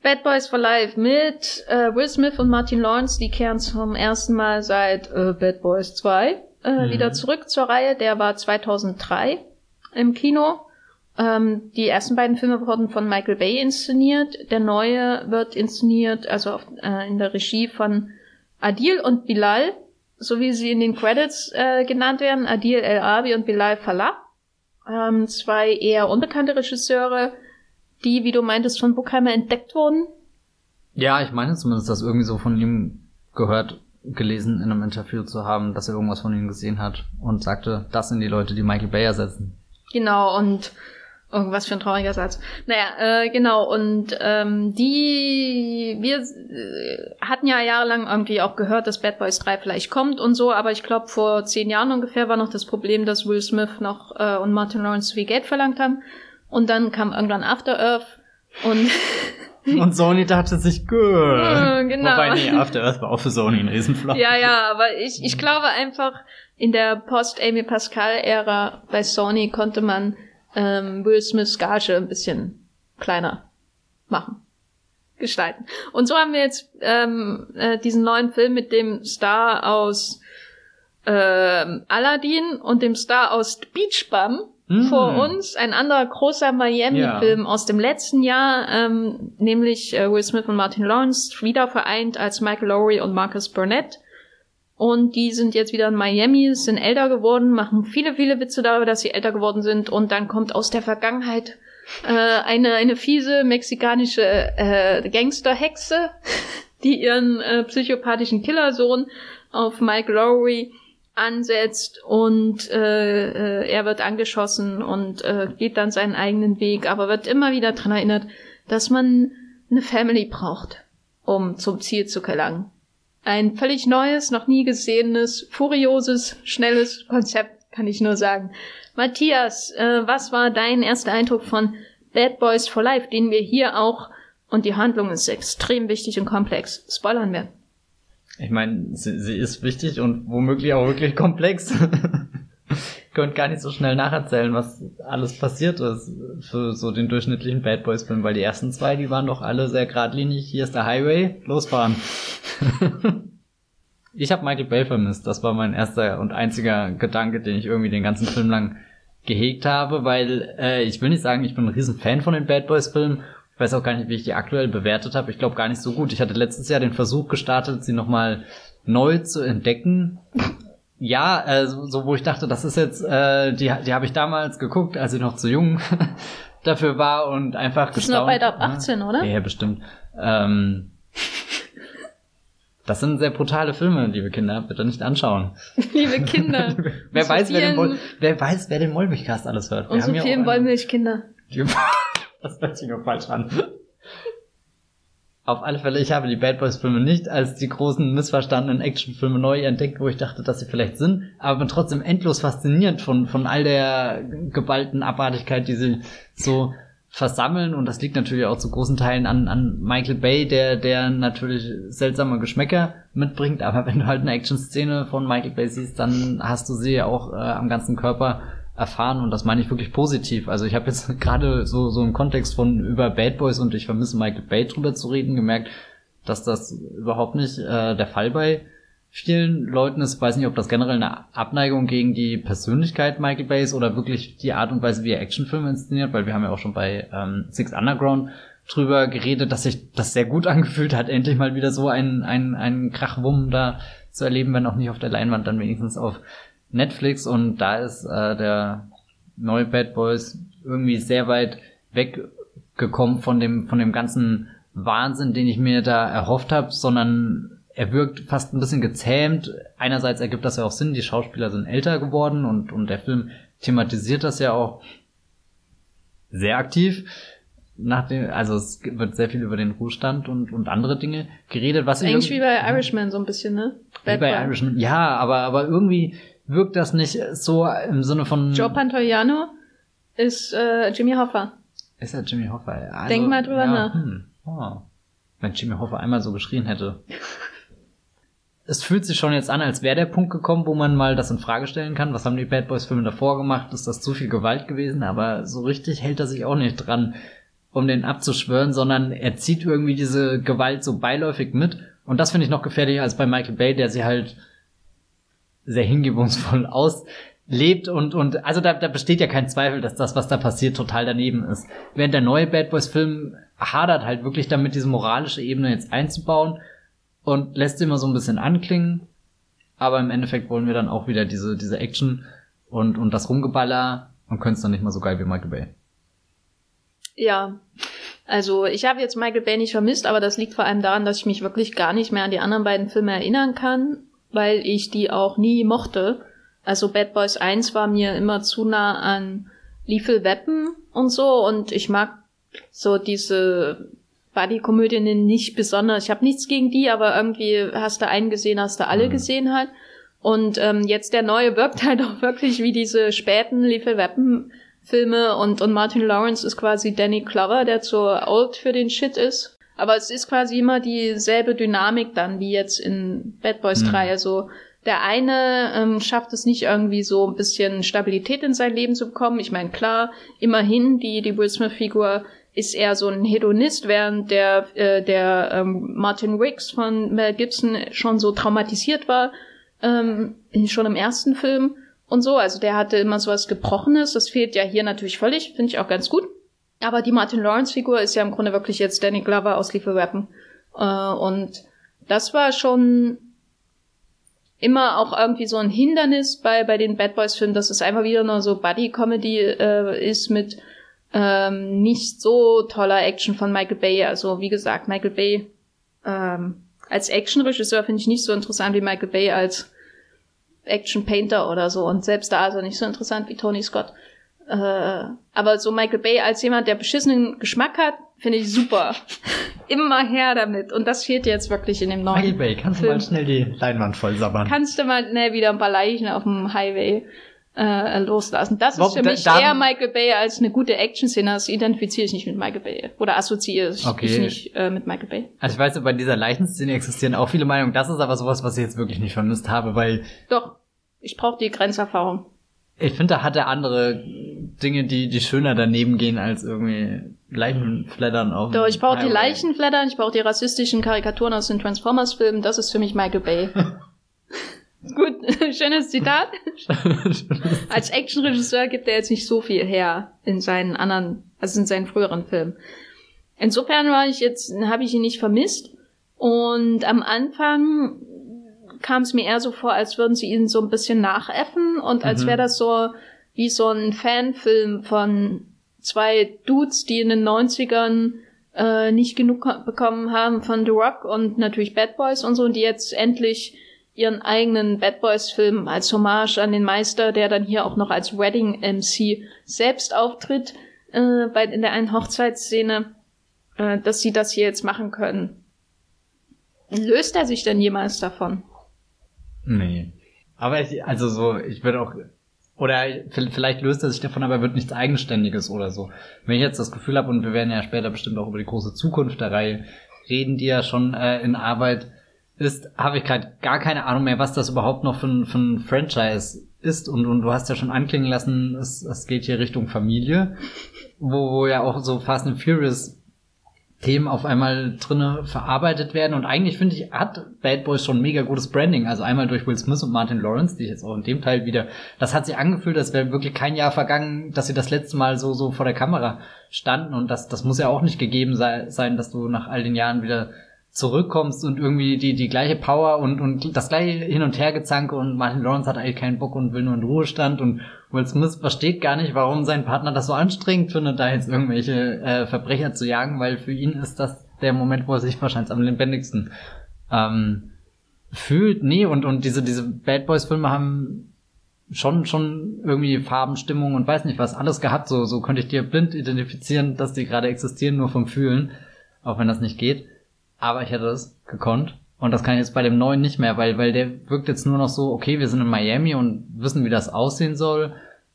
Bad Boys for Life mit äh, Will Smith und Martin Lawrence, die kehren zum ersten Mal seit äh, Bad Boys 2 äh, Mhm. wieder zurück zur Reihe. Der war 2003 im Kino. Ähm, die ersten beiden Filme wurden von Michael Bay inszeniert. Der neue wird inszeniert, also auf, äh, in der Regie von Adil und Bilal, so wie sie in den Credits äh, genannt werden. Adil El Abi und Bilal Fallah. Ähm, zwei eher unbekannte Regisseure, die, wie du meintest, von Buchheimer entdeckt wurden. Ja, ich meine zumindest, das irgendwie so von ihm gehört, gelesen in einem Interview zu haben, dass er irgendwas von ihm gesehen hat und sagte, das sind die Leute, die Michael Bay ersetzen. Genau, und irgendwas für ein trauriger Satz. Naja, äh, genau, und ähm, die, wir äh, hatten ja jahrelang irgendwie auch gehört, dass Bad Boys 3 vielleicht kommt und so, aber ich glaube, vor zehn Jahren ungefähr war noch das Problem, dass Will Smith noch äh, und Martin Lawrence viel Geld verlangt haben. Und dann kam irgendwann After Earth und *laughs* Und Sony dachte sich, gut. *laughs* Ja, genau. Wobei, nee, After Earth war auch für Sony ein Riesenflop. Ja, ja, aber ich, ich glaube einfach, in der Post-Amy Pascal-Ära bei Sony konnte man ähm, Will Smiths Gage ein bisschen kleiner machen, gestalten. Und so haben wir jetzt ähm, äh, diesen neuen Film mit dem Star aus ähm, Aladdin und dem Star aus Beach Bum Mm. vor uns. Ein anderer großer Miami-Film aus dem letzten Jahr, ähm, nämlich äh, Will Smith und Martin Lawrence, wieder vereint als Michael Lowry und Marcus Burnett. Und die sind jetzt wieder in Miami, sind älter geworden, machen viele, viele Witze darüber, dass sie älter geworden sind. Und dann kommt aus der Vergangenheit äh, eine, eine fiese mexikanische äh, Gangsterhexe, *laughs* die ihren äh, psychopathischen Killersohn auf Mike Lowry ansetzt und äh, äh, er wird angeschossen und äh, geht dann seinen eigenen Weg, aber wird immer wieder dran erinnert, dass man eine Family braucht, um zum Ziel zu gelangen. Ein völlig neues, noch nie gesehenes, furioses, schnelles Konzept, kann ich nur sagen. Matthias, äh, was war dein erster Eindruck von Bad Boys for Life, den wir hier auch, und die Handlung ist extrem wichtig und komplex, spoilern werden? Ich meine, sie, sie ist wichtig und womöglich auch wirklich *laughs* komplex. Ich könnte gar nicht so schnell nacherzählen, was alles passiert ist für so den durchschnittlichen Bad Boys Film, weil die ersten zwei, die waren doch alle sehr geradlinig. Hier ist der Highway, losfahren. *laughs* ich habe Michael Bay vermisst. Das war mein erster und einziger Gedanke, den ich irgendwie den ganzen Film lang gehegt habe, weil äh, ich will nicht sagen, ich bin ein riesen Fan von den Bad Boys Filmen. Ich weiß auch gar nicht, wie ich die aktuell bewertet habe. Ich glaube gar nicht so gut. Ich hatte letztes Jahr den Versuch gestartet, sie nochmal neu zu entdecken. Ja, äh, so, so wo ich dachte, das ist jetzt, äh, die, die habe ich damals geguckt, als ich noch zu jung *laughs* dafür war und einfach Das ist noch gestaunt. bald ab 18, oder? Ja, bestimmt. Ähm, das sind sehr brutale Filme, liebe Kinder. Bitte nicht anschauen. *laughs* Liebe Kinder. *laughs* wer, weiß, wer, den wer weiß, wer den Mollmilchcast alles hört. Wir Und so ja vielen Wollmilchkinder. Das hört sich nur falsch an. Auf alle Fälle, ich habe die Bad Boys Filme nicht als die großen missverstandenen Actionfilme neu entdeckt, wo ich dachte, dass sie vielleicht sind, aber bin trotzdem endlos fasziniert von, von all der geballten Abartigkeit, die sie so versammeln. Und das liegt natürlich auch zu großen Teilen an, an Michael Bay, der, der natürlich seltsame Geschmäcker mitbringt, aber wenn du halt eine Action-Szene von Michael Bay siehst, dann hast du sie auch äh, am ganzen Körper erfahren und das meine ich wirklich positiv. Also ich habe jetzt *laughs* gerade so, so im Kontext von über Bad Boys und ich vermisse Michael Bay drüber zu reden gemerkt, dass das überhaupt nicht äh, der Fall bei vielen Leuten ist. Ich weiß nicht, ob das generell eine Abneigung gegen die Persönlichkeit Michael Bay ist oder wirklich die Art und Weise, wie er Actionfilme inszeniert, weil wir haben ja auch schon bei ähm, Six Underground drüber geredet, dass sich das sehr gut *laughs* angefühlt hat, endlich mal wieder so einen, einen, einen Krachwumm da zu erleben, wenn auch nicht auf der Leinwand, dann wenigstens auf Netflix und da ist äh, der neue Bad Boys irgendwie sehr weit weggekommen von dem von dem ganzen Wahnsinn, den ich mir da erhofft habe, sondern er wirkt fast ein bisschen gezähmt. Einerseits ergibt das ja auch Sinn, die Schauspieler sind älter geworden und und der Film thematisiert das ja auch sehr aktiv. Nach dem, also es wird sehr viel über den Ruhestand und, und andere Dinge geredet, was ich Eigentlich wie irgendwie- bei Irishman so ein bisschen, ne? wie bei. Irishman. Ja, aber, aber irgendwie wirkt das nicht so im Sinne von. Joe Pantoliano ist äh, Jimmy Hoffa. Ist ja Jimmy Hoffa. Also, Denk mal drüber ja, nach. Hm, oh. Wenn Jimmy Hoffa einmal so geschrien hätte. *laughs* es fühlt sich schon jetzt an, als wäre der Punkt gekommen, wo man mal das in Frage stellen kann. Was haben die Bad Boys Filme davor gemacht? Ist das zu viel Gewalt gewesen? Aber so richtig hält er sich auch nicht dran, um den abzuschwören, sondern er zieht irgendwie diese Gewalt so beiläufig mit. Und das finde ich noch gefährlicher als bei Michael Bay, der sie halt sehr hingebungsvoll *laughs* auslebt und, und also da, da besteht ja kein Zweifel, dass das, was da passiert, total daneben ist. Während der neue Bad Boys Film hadert halt wirklich damit, diese moralische Ebene jetzt einzubauen und lässt immer so ein bisschen anklingen, aber im Endeffekt wollen wir dann auch wieder diese, diese Action und, und das Rumgeballer und können es dann nicht mal so geil wie Michael Bay. Ja. Also ich habe jetzt Michael Bay nicht vermisst, aber das liegt vor allem daran, dass ich mich wirklich gar nicht mehr an die anderen beiden Filme erinnern kann, weil ich die auch nie mochte. Also Bad Boys 1 war mir immer zu nah an Lethal Weapon und so und ich mag so diese Buddy-Komödinnen nicht besonders. Ich habe nichts gegen die, aber irgendwie hast du einen gesehen, hast du alle Mhm. gesehen halt. Und ähm, jetzt der neue wirkt halt *laughs* auch wirklich wie diese späten Lethal Weapon Filme und, und Martin Lawrence ist quasi Danny Glover, der zu old für den Shit ist. Aber es ist quasi immer dieselbe Dynamik dann wie jetzt in Bad Boys Mhm. 3. Also der eine ähm, schafft es nicht irgendwie so ein bisschen Stabilität in sein Leben zu bekommen. Ich meine, klar, immerhin die, die Will Smith-Figur ist eher so ein Hedonist, während der, äh, der ähm, Martin Wicks von Mel Gibson schon so traumatisiert war, ähm, schon im ersten Film und so. Also der hatte immer so was Gebrochenes. Das fehlt ja hier natürlich völlig, finde ich auch ganz gut. Aber die Martin Lawrence-Figur ist ja im Grunde wirklich jetzt Danny Glover aus Lethal Weapon. Äh, und das war schon immer auch irgendwie so ein Hindernis bei, bei den Bad Boys-Filmen, dass es einfach wieder nur so Buddy-Comedy äh, ist mit ähm, nicht so toller Action von Michael Bay. Also wie gesagt, Michael Bay ähm, als Action-Regisseur finde ich nicht so interessant wie Michael Bay als Action-Painter oder so. Und selbst da ist er nicht so interessant wie Tony Scott. Äh, aber so Michael Bay als jemand, der beschissenen Geschmack hat, finde ich super. *laughs* Immer her damit. Und das fehlt jetzt wirklich in dem neuen. Michael Bay, kannst du Film. mal schnell die Leinwand voll sabbern? Kannst du mal schnell wieder ein paar Leichen auf dem Highway äh, loslassen. Das ist Bob, für mich da- eher Michael Bay als eine gute Action-Szene. Das identifiziere ich nicht mit Michael Bay. Oder assoziiere ich Okay. ich nicht äh, mit Michael Bay. Also ich weiß, bei dieser Leichenszene existieren auch viele Meinungen. Das ist aber sowas, was ich jetzt wirklich nicht vermisst habe, weil Doch, ich brauche die Grenzerfahrung. ich finde, da hat er andere Dinge, die, die schöner daneben gehen, als irgendwie Leichenflattern auf. Doch, ich brauche die Highway. Leichenflattern, ich brauche die rassistischen Karikaturen aus den Transformers-Filmen. Das ist für mich Michael Bay. *laughs* Gut, *laughs* *laughs* schönes Zitat. Als Actionregisseur gibt er jetzt nicht so viel her in seinen anderen, also in seinen früheren Filmen. Insofern war ich jetzt, habe ich ihn nicht vermisst. Und am Anfang kam es mir eher so vor, als würden sie ihn so ein bisschen nachäffen und als Mhm. wäre das so wie so ein Fanfilm von zwei Dudes, die in den 90ern äh, nicht genug bekommen haben von The Rock und natürlich Bad Boys und so, und die jetzt endlich ihren eigenen Bad Boys Film als Hommage an den Meister, der dann hier auch noch als Wedding MC selbst auftritt, äh, bei, in der einen Hochzeitsszene, äh, dass sie das hier jetzt machen können. Löst er sich denn jemals davon? Nee. Aber ich, also so, ich würde auch, oder vielleicht löst er sich davon, aber wird nichts Eigenständiges oder so. Wenn ich jetzt das Gefühl habe, und wir werden ja später bestimmt auch über die große Zukunft der Reihe reden, die ja schon äh, in Arbeit ist, habe ich gerade gar keine Ahnung mehr, was das überhaupt noch für ein, für ein Franchise ist. Und, und du hast ja schon anklingen lassen, es, es geht hier Richtung Familie, wo, wo ja auch so Fast and Furious Themen auf einmal drinne verarbeitet werden. Und eigentlich finde ich, hat Bad Boys schon mega gutes Branding. Also einmal durch Will Smith und Martin Lawrence, die ich jetzt auch in dem Teil wieder, das hat sich angefühlt, als wäre wirklich kein Jahr vergangen, dass sie das letzte Mal so, so vor der Kamera standen. Und das, das muss ja auch nicht gegeben sei, sein, dass du nach all den Jahren wieder zurückkommst und irgendwie die, die gleiche Power und, und das gleiche Hin- und Hergezanke und Martin Lawrence hat eigentlich keinen Bock und will nur in Ruhestand und Will Smith versteht gar nicht, warum sein Partner das so anstrengend findet, da jetzt irgendwelche äh, Verbrecher zu jagen, weil für ihn ist das der Moment, wo er sich wahrscheinlich am lebendigsten ähm, fühlt. Nee, und, und diese, diese Bad Boys Filme haben schon, schon irgendwie Farben, Stimmung und weiß nicht was, alles gehabt, so, so könnte ich dir blind identifizieren, dass die gerade existieren, nur vom Fühlen, auch wenn das nicht geht. Aber ich hätte es gekonnt. Und das kann ich jetzt bei dem neuen nicht mehr, weil, weil der wirkt jetzt nur noch so, okay, wir sind in Miami und wissen, wie das aussehen soll.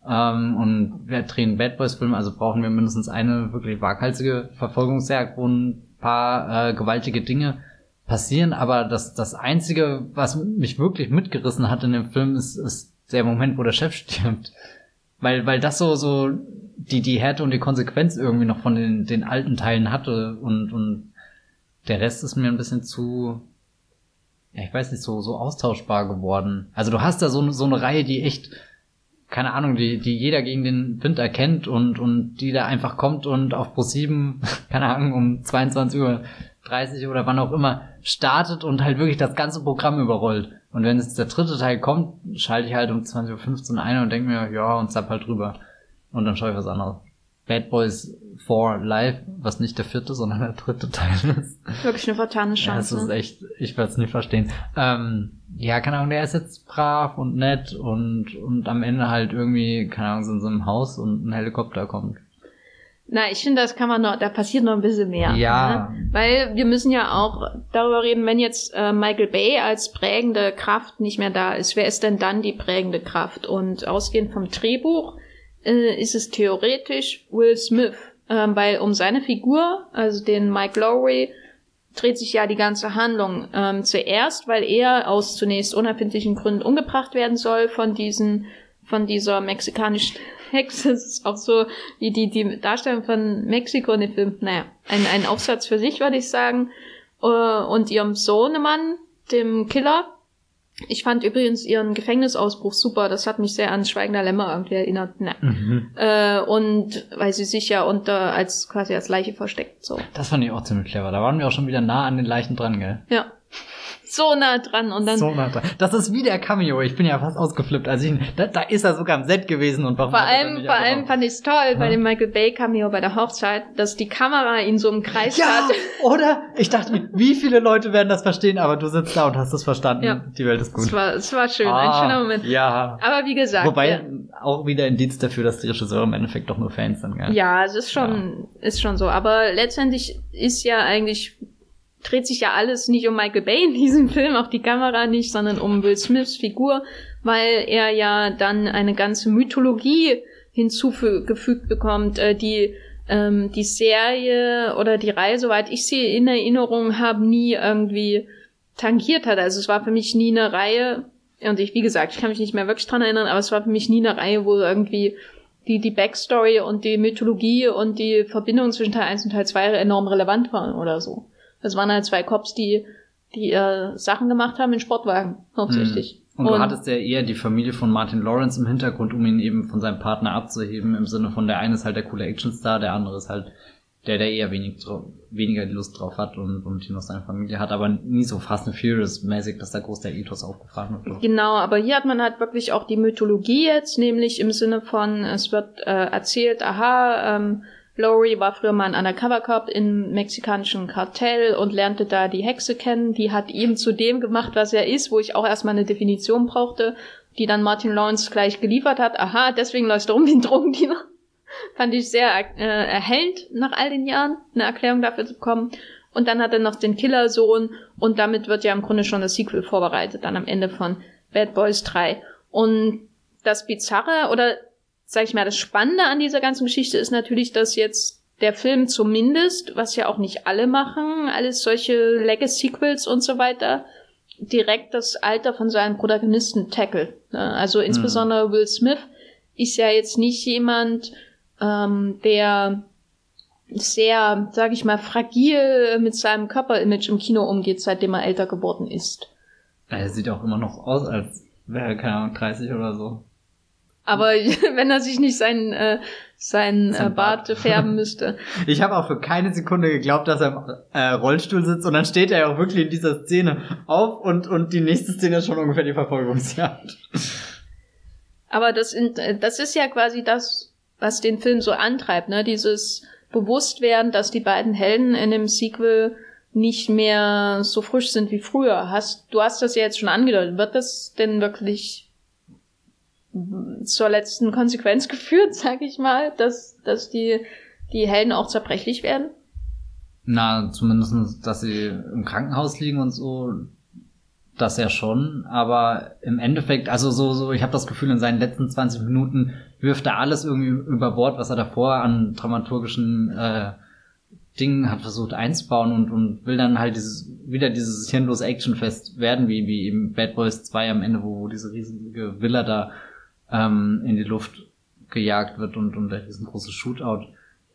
Ähm, und wir drehen Bad Boys Film, also brauchen wir mindestens eine wirklich waghalsige Verfolgungsjagd, wo ein paar äh, gewaltige Dinge passieren. Aber das, das Einzige, was mich wirklich mitgerissen hat in dem Film, ist, ist der Moment, wo der Chef *laughs* stirbt. Weil, weil das so, so die, die Härte und die Konsequenz irgendwie noch von den, den alten Teilen hatte und, und der Rest ist mir ein bisschen zu, ja, ich weiß nicht, so, so austauschbar geworden. Also du hast da so, so eine Reihe, die echt, keine Ahnung, die, die jeder gegen den Wind erkennt und, und die da einfach kommt und auf Pro 7, *laughs* keine Ahnung, um 22 Uhr 30 oder wann auch immer startet und halt wirklich das ganze Programm überrollt. Und wenn jetzt der dritte Teil kommt, schalte ich halt um 20.15 Uhr ein und denke mir, ja, und zapp halt drüber. Und dann schaue ich was anderes. Bad Boys 4 Live, was nicht der vierte, sondern der dritte Teil ist. Wirklich eine vertane Chance. Ja, das ist echt, ich werde es nicht verstehen. Ähm, ja, keine Ahnung, der ist jetzt brav und nett und, und am Ende halt irgendwie, keine Ahnung, sind so einem Haus und ein Helikopter kommt. Na, ich finde, das kann man noch, da passiert noch ein bisschen mehr. Ja. Ne? Weil wir müssen ja auch darüber reden, wenn jetzt äh, Michael Bay als prägende Kraft nicht mehr da ist, wer ist denn dann die prägende Kraft? Und ausgehend vom Drehbuch äh, ist es theoretisch Will Smith, ähm, weil um seine Figur, also den Mike Lowry, dreht sich ja die ganze Handlung. Ähm, zuerst, weil er aus zunächst unerfindlichen Gründen umgebracht werden soll von diesen, von dieser mexikanischen *laughs* Hexe. Das ist auch so, wie die, die Darstellung von Mexiko in dem Film, naja, ein, ein Aufsatz für sich, würde ich sagen. Äh, und ihrem Sohnemann, dem Killer, ich fand übrigens ihren Gefängnisausbruch super. Das hat mich sehr an Schweigender Lämmer irgendwie erinnert. Ne. Mhm. Äh, und weil sie sich ja unter als quasi als Leiche versteckt. So. Das fand ich auch ziemlich clever. Da waren wir auch schon wieder nah an den Leichen dran, gell? Ja so nah dran und dann. So nah dran. Das ist wie der Cameo. Ich bin ja fast ausgeflippt. Also ich, da, da ist er sogar am Set gewesen und warum Vor allem, vor allem fand ich es toll ja. bei dem Michael Bay Cameo bei der Hochzeit, dass die Kamera ihn so im Kreis ja, hat. *laughs* Oder? Ich dachte mir, wie viele Leute werden das verstehen, aber du sitzt da und hast es verstanden. Ja. Die Welt ist gut. Es war, es war schön, ah, ein schöner Moment. Ja. Aber wie gesagt. Wobei ja. auch wieder ein Dienst dafür, dass die Regisseure im Endeffekt doch nur Fans sind, gell? Ja, es ist schon, ja. ist schon so. Aber letztendlich ist ja eigentlich dreht sich ja alles nicht um Michael Bay in diesem *laughs* Film, auch die Kamera nicht, sondern um Will Smiths Figur, weil er ja dann eine ganze Mythologie hinzugefügt bekommt, äh, die ähm, die Serie oder die Reihe, soweit ich sie in Erinnerung habe, nie irgendwie tangiert hat. Also es war für mich nie eine Reihe, und ich, wie gesagt, ich kann mich nicht mehr wirklich dran erinnern, aber es war für mich nie eine Reihe, wo irgendwie die, die Backstory und die Mythologie und die Verbindung zwischen Teil 1 und Teil 2 enorm relevant waren oder so. Das waren halt zwei Cops, die, die äh, Sachen gemacht haben in Sportwagen, hauptsächlich. Mhm. Und, und du hattest ja eher die Familie von Martin Lawrence im Hintergrund, um ihn eben von seinem Partner abzuheben, im Sinne von der eine ist halt der coole Actionstar, der andere ist halt der der eher wenig weniger die Lust drauf hat und, und ihn aus seiner Familie hat, aber nie so Fast and Furious mäßig, dass da groß der Ethos aufgefahren wird. Genau, aber hier hat man halt wirklich auch die Mythologie jetzt, nämlich im Sinne von, es wird äh, erzählt, aha, ähm, Lori war früher mal ein Undercover Cop im mexikanischen Kartell und lernte da die Hexe kennen. Die hat ihn zu dem gemacht, was er ist, wo ich auch erstmal eine Definition brauchte, die dann Martin Lawrence gleich geliefert hat. Aha, deswegen läuft er wie ein Drogendiener. *laughs* Fand ich sehr äh, erhellend nach all den Jahren, eine Erklärung dafür zu bekommen. Und dann hat er noch den Killersohn und damit wird ja im Grunde schon das Sequel vorbereitet, dann am Ende von Bad Boys 3. Und das Bizarre oder sag ich mal, das Spannende an dieser ganzen Geschichte ist natürlich, dass jetzt der Film zumindest, was ja auch nicht alle machen, alles solche Legacy-Sequels und so weiter, direkt das Alter von seinen Protagonisten tackle. Also mhm. insbesondere Will Smith ist ja jetzt nicht jemand, ähm, der sehr, sag ich mal, fragil mit seinem Körperimage im Kino umgeht, seitdem er älter geworden ist. Er sieht auch immer noch aus, als wäre er, keine Ahnung, 30 oder so. Aber *laughs* wenn er sich nicht seinen, äh, seinen äh, Bart, färben müsste. *laughs* Ich habe auch für keine Sekunde geglaubt, dass er im äh, Rollstuhl sitzt und dann steht er ja auch wirklich in dieser Szene auf und, und die nächste Szene ist schon ungefähr die Verfolgungsjagd. *laughs* Aber das, in, das ist ja quasi das, was den Film so antreibt, ne? Dieses Bewusstwerden, dass die beiden Helden in dem Sequel nicht mehr so frisch sind wie früher. Hast, du hast das ja jetzt schon angedeutet. Wird das denn wirklich zur letzten Konsequenz *laughs* geführt, sag ich mal, dass, dass die, die Helden auch zerbrechlich werden? Na, zumindest, dass sie im Krankenhaus liegen und so, das ja schon, aber im Endeffekt, also so, so, ich habe das Gefühl, in seinen letzten 20 Minuten wirft er alles irgendwie über Bord, was er davor an dramaturgischen äh, Dingen hat versucht einzubauen und, und will dann halt dieses, wieder dieses hirnlose Actionfest werden, wie, wie eben Bad Boys 2 am Ende, wo, wo diese riesige Villa da ähm, in die Luft gejagt wird und, und der riesengroße Shootout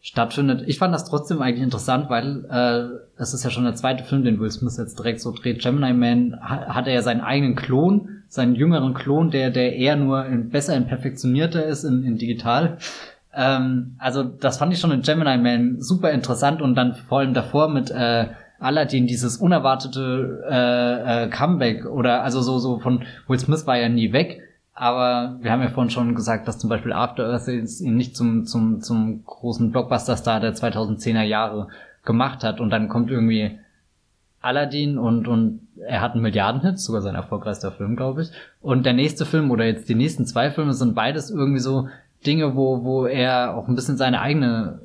stattfindet. Ich fand das trotzdem eigentlich interessant, weil äh, es ist ja schon der zweite Film, den Will Smith jetzt direkt so dreht. Gemini Man hat, hat er ja seinen eigenen Klon, seinen jüngeren Klon, der der eher nur in, besser in perfektionierter ist in, in digital. Ähm, also das fand ich schon in Gemini Man super interessant und dann vor allem davor mit äh, Aladdin dieses unerwartete äh, äh, Comeback oder also so so von Will Smith war ja nie weg aber wir haben ja vorhin schon gesagt, dass zum Beispiel After Earth ihn nicht zum, zum, zum großen Blockbuster-Star der 2010er Jahre gemacht hat. Und dann kommt irgendwie Aladdin und, und er hat einen Milliardenhit, sogar sein erfolgreichster Film, glaube ich. Und der nächste Film oder jetzt die nächsten zwei Filme sind beides irgendwie so Dinge, wo, wo er auch ein bisschen seine eigene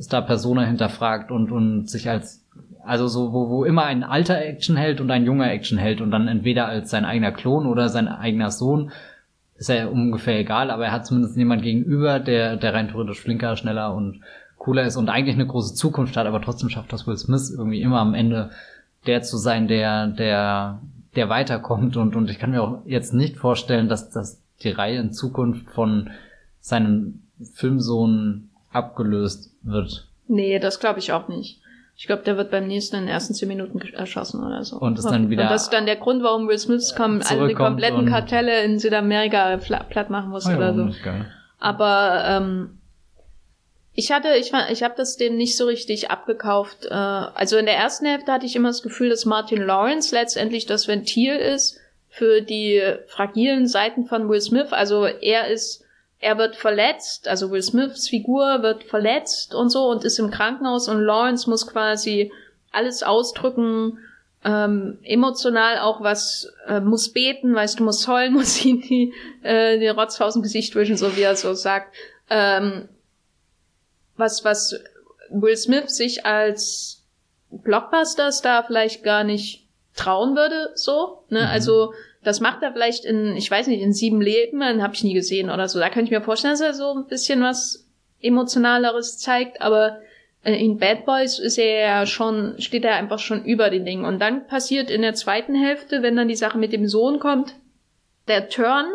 Star-Persona hinterfragt und, und sich als, also so, wo, wo immer ein alter Actionheld und ein junger Actionheld und dann entweder als sein eigener Klon oder sein eigener Sohn ist ja ungefähr egal, aber er hat zumindest jemand gegenüber, der, der rein theoretisch flinker, schneller und cooler ist und eigentlich eine große Zukunft hat, aber trotzdem schafft das Will Smith irgendwie immer am Ende der zu sein, der, der, der weiterkommt und, und ich kann mir auch jetzt nicht vorstellen, dass, dass die Reihe in Zukunft von seinem Filmsohn abgelöst wird. Nee, das glaube ich auch nicht. Ich glaube, der wird beim nächsten in den ersten zehn Minuten erschossen oder so. Und ist dann wieder. Und das ist dann der Grund, warum Will Smith kommen, alle die kompletten Kartelle in Südamerika platt machen muss oh ja, oder so. Aber ähm, ich hatte, ich war, ich habe das dem nicht so richtig abgekauft. Äh, also in der ersten Hälfte hatte ich immer das Gefühl, dass Martin Lawrence letztendlich das Ventil ist für die fragilen Seiten von Will Smith. Also er ist er wird verletzt, also Will Smiths Figur wird verletzt und so und ist im Krankenhaus und Lawrence muss quasi alles ausdrücken, ähm, emotional auch was, äh, muss beten, weißt du, muss heulen, *laughs* muss ihn die, äh, die Rotz aus dem Gesicht wischen, so wie er so sagt. Ähm, was, was Will Smith sich als Blockbuster-Star vielleicht gar nicht trauen würde, so, ne, mhm. also das macht er vielleicht in, ich weiß nicht, in sieben Leben, dann habe ich nie gesehen oder so. Da könnte ich mir vorstellen, dass er so ein bisschen was Emotionaleres zeigt, aber in Bad Boys ist er ja schon, steht er einfach schon über den Dingen. Und dann passiert in der zweiten Hälfte, wenn dann die Sache mit dem Sohn kommt, der Turn,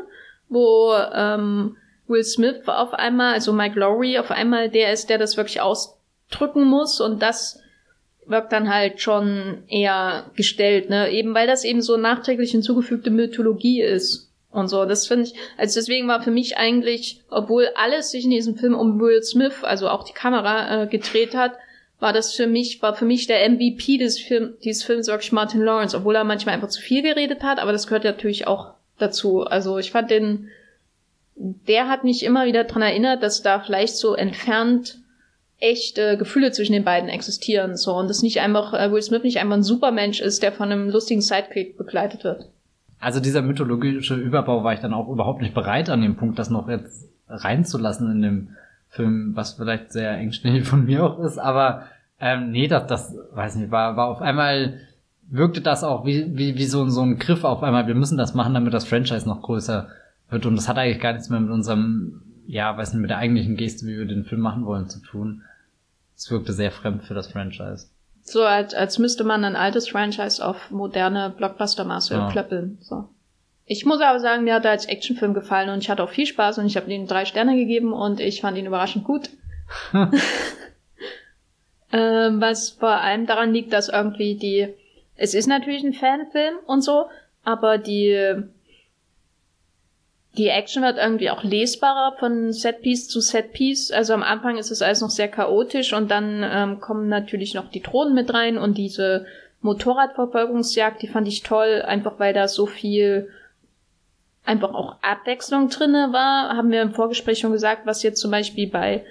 wo ähm, Will Smith auf einmal, also Mike Lowry auf einmal der ist, der das wirklich ausdrücken muss und das wirkt dann halt schon eher gestellt, ne? Eben weil das eben so nachträglich hinzugefügte Mythologie ist und so. Das finde ich, also deswegen war für mich eigentlich, obwohl alles sich in diesem Film um Will Smith, also auch die Kamera, äh, gedreht hat, war das für mich, war für mich der MVP des Film, dieses Films wirklich Martin Lawrence, obwohl er manchmal einfach zu viel geredet hat, aber das gehört natürlich auch dazu. Also ich fand den, der hat mich immer wieder dran erinnert, dass da vielleicht so entfernt echte Gefühle zwischen den beiden existieren, so, und das nicht einfach, äh, Will Smith nicht einfach ein Supermensch ist, der von einem lustigen Sidekick begleitet wird. Also dieser mythologische Überbau war ich dann auch überhaupt nicht bereit an dem Punkt, das noch jetzt reinzulassen in dem Film, was vielleicht sehr engständig von mir auch ist, aber ähm, nee, das, das, weiß nicht, war, war auf einmal, wirkte das auch wie, wie, wie so, so ein Griff auf einmal, wir müssen das machen, damit das Franchise noch größer wird und das hat eigentlich gar nichts mehr mit unserem, ja, weiß nicht, mit der eigentlichen Geste, wie wir den Film machen wollen, zu tun. Es wirkte sehr fremd für das Franchise. So, als, als müsste man ein altes Franchise auf moderne Blockbuster-Maße ja. klöppeln, so. Ich muss aber sagen, mir hat er als Actionfilm gefallen und ich hatte auch viel Spaß und ich habe ihm drei Sterne gegeben und ich fand ihn überraschend gut. *laughs* *laughs* ähm, was vor allem daran liegt, dass irgendwie die, es ist natürlich ein Fanfilm und so, aber die, die Action wird irgendwie auch lesbarer von Setpiece zu Setpiece. Also am Anfang ist es alles noch sehr chaotisch und dann ähm, kommen natürlich noch die Drohnen mit rein und diese Motorradverfolgungsjagd, die fand ich toll, einfach weil da so viel einfach auch Abwechslung drinne war, haben wir im Vorgespräch schon gesagt, was jetzt zum Beispiel bei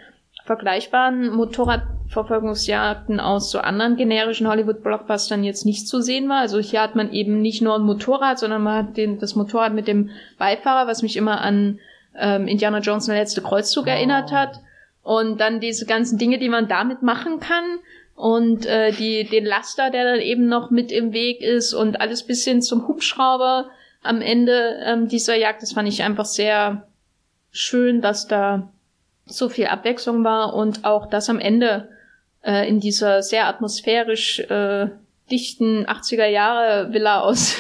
vergleichbaren Motorradverfolgungsjagden aus so anderen generischen Hollywood-Blockbustern jetzt nicht zu sehen war. Also hier hat man eben nicht nur ein Motorrad, sondern man hat den, das Motorrad mit dem Beifahrer, was mich immer an ähm, Indiana Jones der letzte Kreuzzug oh. erinnert hat. Und dann diese ganzen Dinge, die man damit machen kann. Und äh, die, den Laster, der dann eben noch mit im Weg ist und alles bis hin zum Hubschrauber am Ende ähm, dieser Jagd. Das fand ich einfach sehr schön, dass da so viel Abwechslung war und auch, dass am Ende äh, in dieser sehr atmosphärisch äh, dichten 80er Jahre Villa aus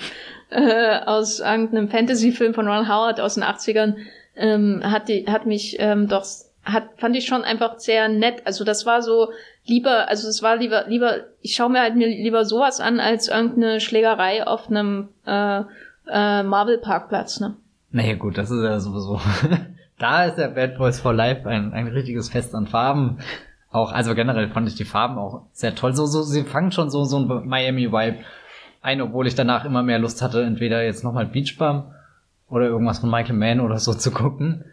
*laughs* äh, aus irgendeinem Fantasy-Film von Ron Howard aus den 80ern ähm, hat die hat mich ähm, doch hat fand ich schon einfach sehr nett. Also das war so lieber, also es war lieber lieber ich schaue mir halt mir lieber sowas an als irgendeine Schlägerei auf einem äh, äh, Marvel Parkplatz, ne? Naja gut, das ist ja sowieso. Da ist ja Bad Boys for Life ein, ein richtiges Fest an Farben. Auch, also generell fand ich die Farben auch sehr toll. So, so, sie fangen schon so, so ein Miami-Vibe ein, obwohl ich danach immer mehr Lust hatte, entweder jetzt nochmal Beach Bum oder irgendwas von Michael Mann oder so *laughs* zu gucken.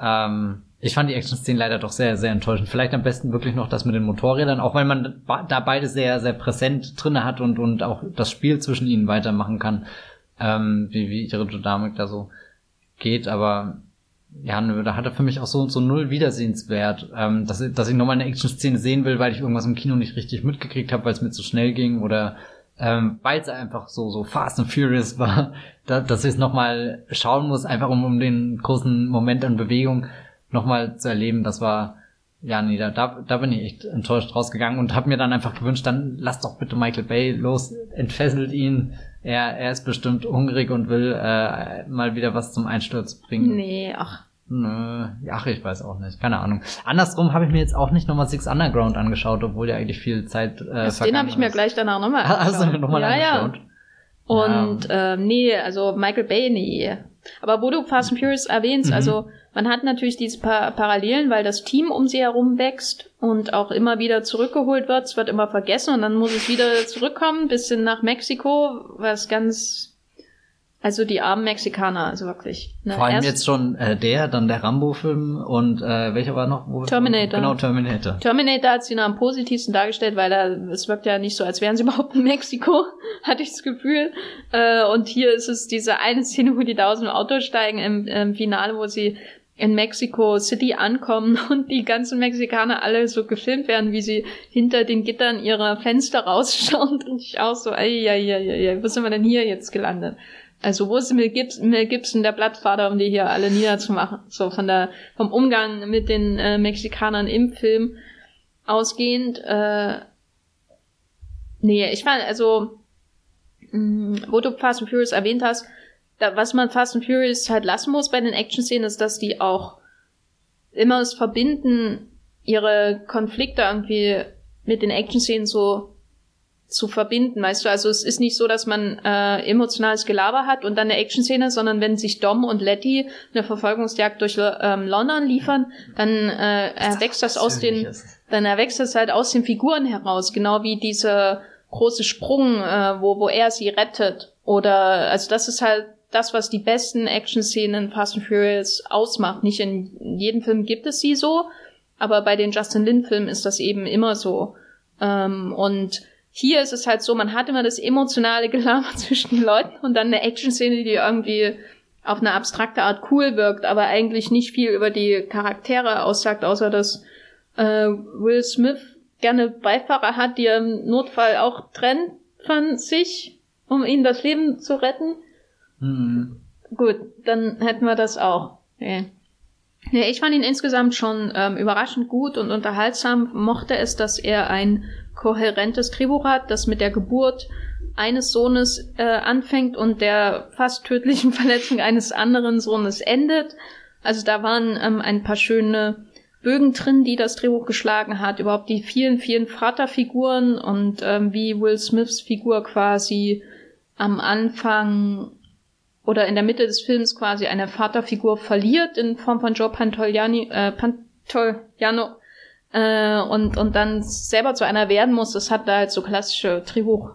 Ähm, ich fand die Action-Szenen leider doch sehr, sehr enttäuschend. Vielleicht am besten wirklich noch das mit den Motorrädern, auch weil man da beide sehr, sehr präsent drinne hat und, und auch das Spiel zwischen ihnen weitermachen kann ähm, wie, wie ihre Dynamik da so geht, aber ja, nö, da hat er für mich auch so, so null Wiedersehenswert, ähm, dass, dass ich nochmal eine Action-Szene sehen will, weil ich irgendwas im Kino nicht richtig mitgekriegt habe, weil es mir zu schnell ging oder ähm, weil es einfach so, so fast and furious *laughs* war, da, dass ich es nochmal schauen muss, einfach um, um den großen Moment an Bewegung nochmal zu erleben. Das war, ja, nee, da, da bin ich echt enttäuscht rausgegangen und habe mir dann einfach gewünscht, dann lass doch bitte Michael Bay los, entfesselt ihn, er, er ist bestimmt hungrig und will äh, mal wieder was zum Einsturz bringen. Nee, ach. Nö, ach, ich weiß auch nicht. Keine Ahnung. Andersrum habe ich mir jetzt auch nicht nochmal Six Underground angeschaut, obwohl ja eigentlich viel Zeit äh, Den habe ich mir gleich danach nochmal angeschaut. *laughs* Hast du nochmal ja, angeschaut? Ja. Und ja. äh, nee, also Michael Bay, nee. Aber wo du Fast and Furious erwähnst, mhm. also man hat natürlich diese pa Parallelen, weil das Team um sie herum wächst und auch immer wieder zurückgeholt wird. Es wird immer vergessen und dann muss es wieder zurückkommen, bis hin nach Mexiko, was ganz also die armen Mexikaner, also wirklich. Ne? Vor allem Erst jetzt schon äh, der, dann der Rambo-Film und äh, welcher war noch? Wo Terminator. Genau, Terminator. Terminator hat sie noch am positivsten dargestellt, weil er, es wirkt ja nicht so, als wären sie *laughs* überhaupt in Mexiko, hatte ich das Gefühl. Äh, und hier ist es diese eine Szene, wo die da aus dem Auto steigen im, im Finale, wo sie in Mexico City ankommen *laughs* und die ganzen Mexikaner alle so gefilmt werden, wie sie hinter den Gittern ihrer Fenster *laughs* rausschauen und ich auch so, ey, ja, ja, ja, wo sind wir denn hier jetzt gelandet? Also wo ist Mel Gibson, Mel Gibson der Blattvater, um die hier alle niederzumachen? So von der vom Umgang mit den äh, Mexikanern im Film ausgehend. Äh, nee, ich fand also, mh, mm, wo du Fast and Furious erwähnt hast, da, was man Fast and Furious halt lassen muss bei den Action-Szenen, ist, dass die auch immer das Verbinden ihre Konflikte irgendwie mit den Action-Szenen so zu verbinden, weißt du? Also es ist nicht so, dass man äh, emotionales Gelaber hat und dann eine Action-Szene, sondern wenn sich Dom und Letty eine Verfolgungsjagd durch ähm, London liefern, dann äh, erwächst das aus den, dann erwächst das halt aus den Figuren heraus, genau wie diese große Sprung, äh, wo, wo er sie rettet. Oder also das ist halt das, was die besten Action-Szenen Fast and Furious ausmacht. Nicht in jedem Film gibt es sie so, aber bei den Justin Lin-Filmen ist das eben immer so. Ähm, und hier ist es halt so, man hat immer das emotionale Gelaber *laughs* zwischen den Leuten und dann eine Action-Szene, die irgendwie auf eine abstrakte Art cool wirkt, aber eigentlich nicht viel über die Charaktere aussagt, außer dass äh, Will Smith gerne Beifahrer hat, die er im Notfall auch trennt von sich, um ihnen das Leben zu retten. Mhm. Gut, dann hätten wir das auch. Okay. Ja, ich fand ihn insgesamt schon ähm, überraschend gut und unterhaltsam. Mochte es, dass er ein kohärentes Drehbuch hat, das mit der Geburt eines Sohnes äh, anfängt und der fast tödlichen *laughs* Verletzung eines anderen Sohnes endet. Also da waren ähm, ein paar schöne Bögen drin, die das Drehbuch geschlagen hat, überhaupt die vielen, vielen Vaterfiguren und ähm, wie Will Smiths Figur quasi am Anfang oder in der Mitte des Films quasi eine Vaterfigur verliert in Form von Joe Pantoliani, äh, Pantoliano äh, und, und dann selber zu einer werden muss, das hat da halt so klassische Drehbuch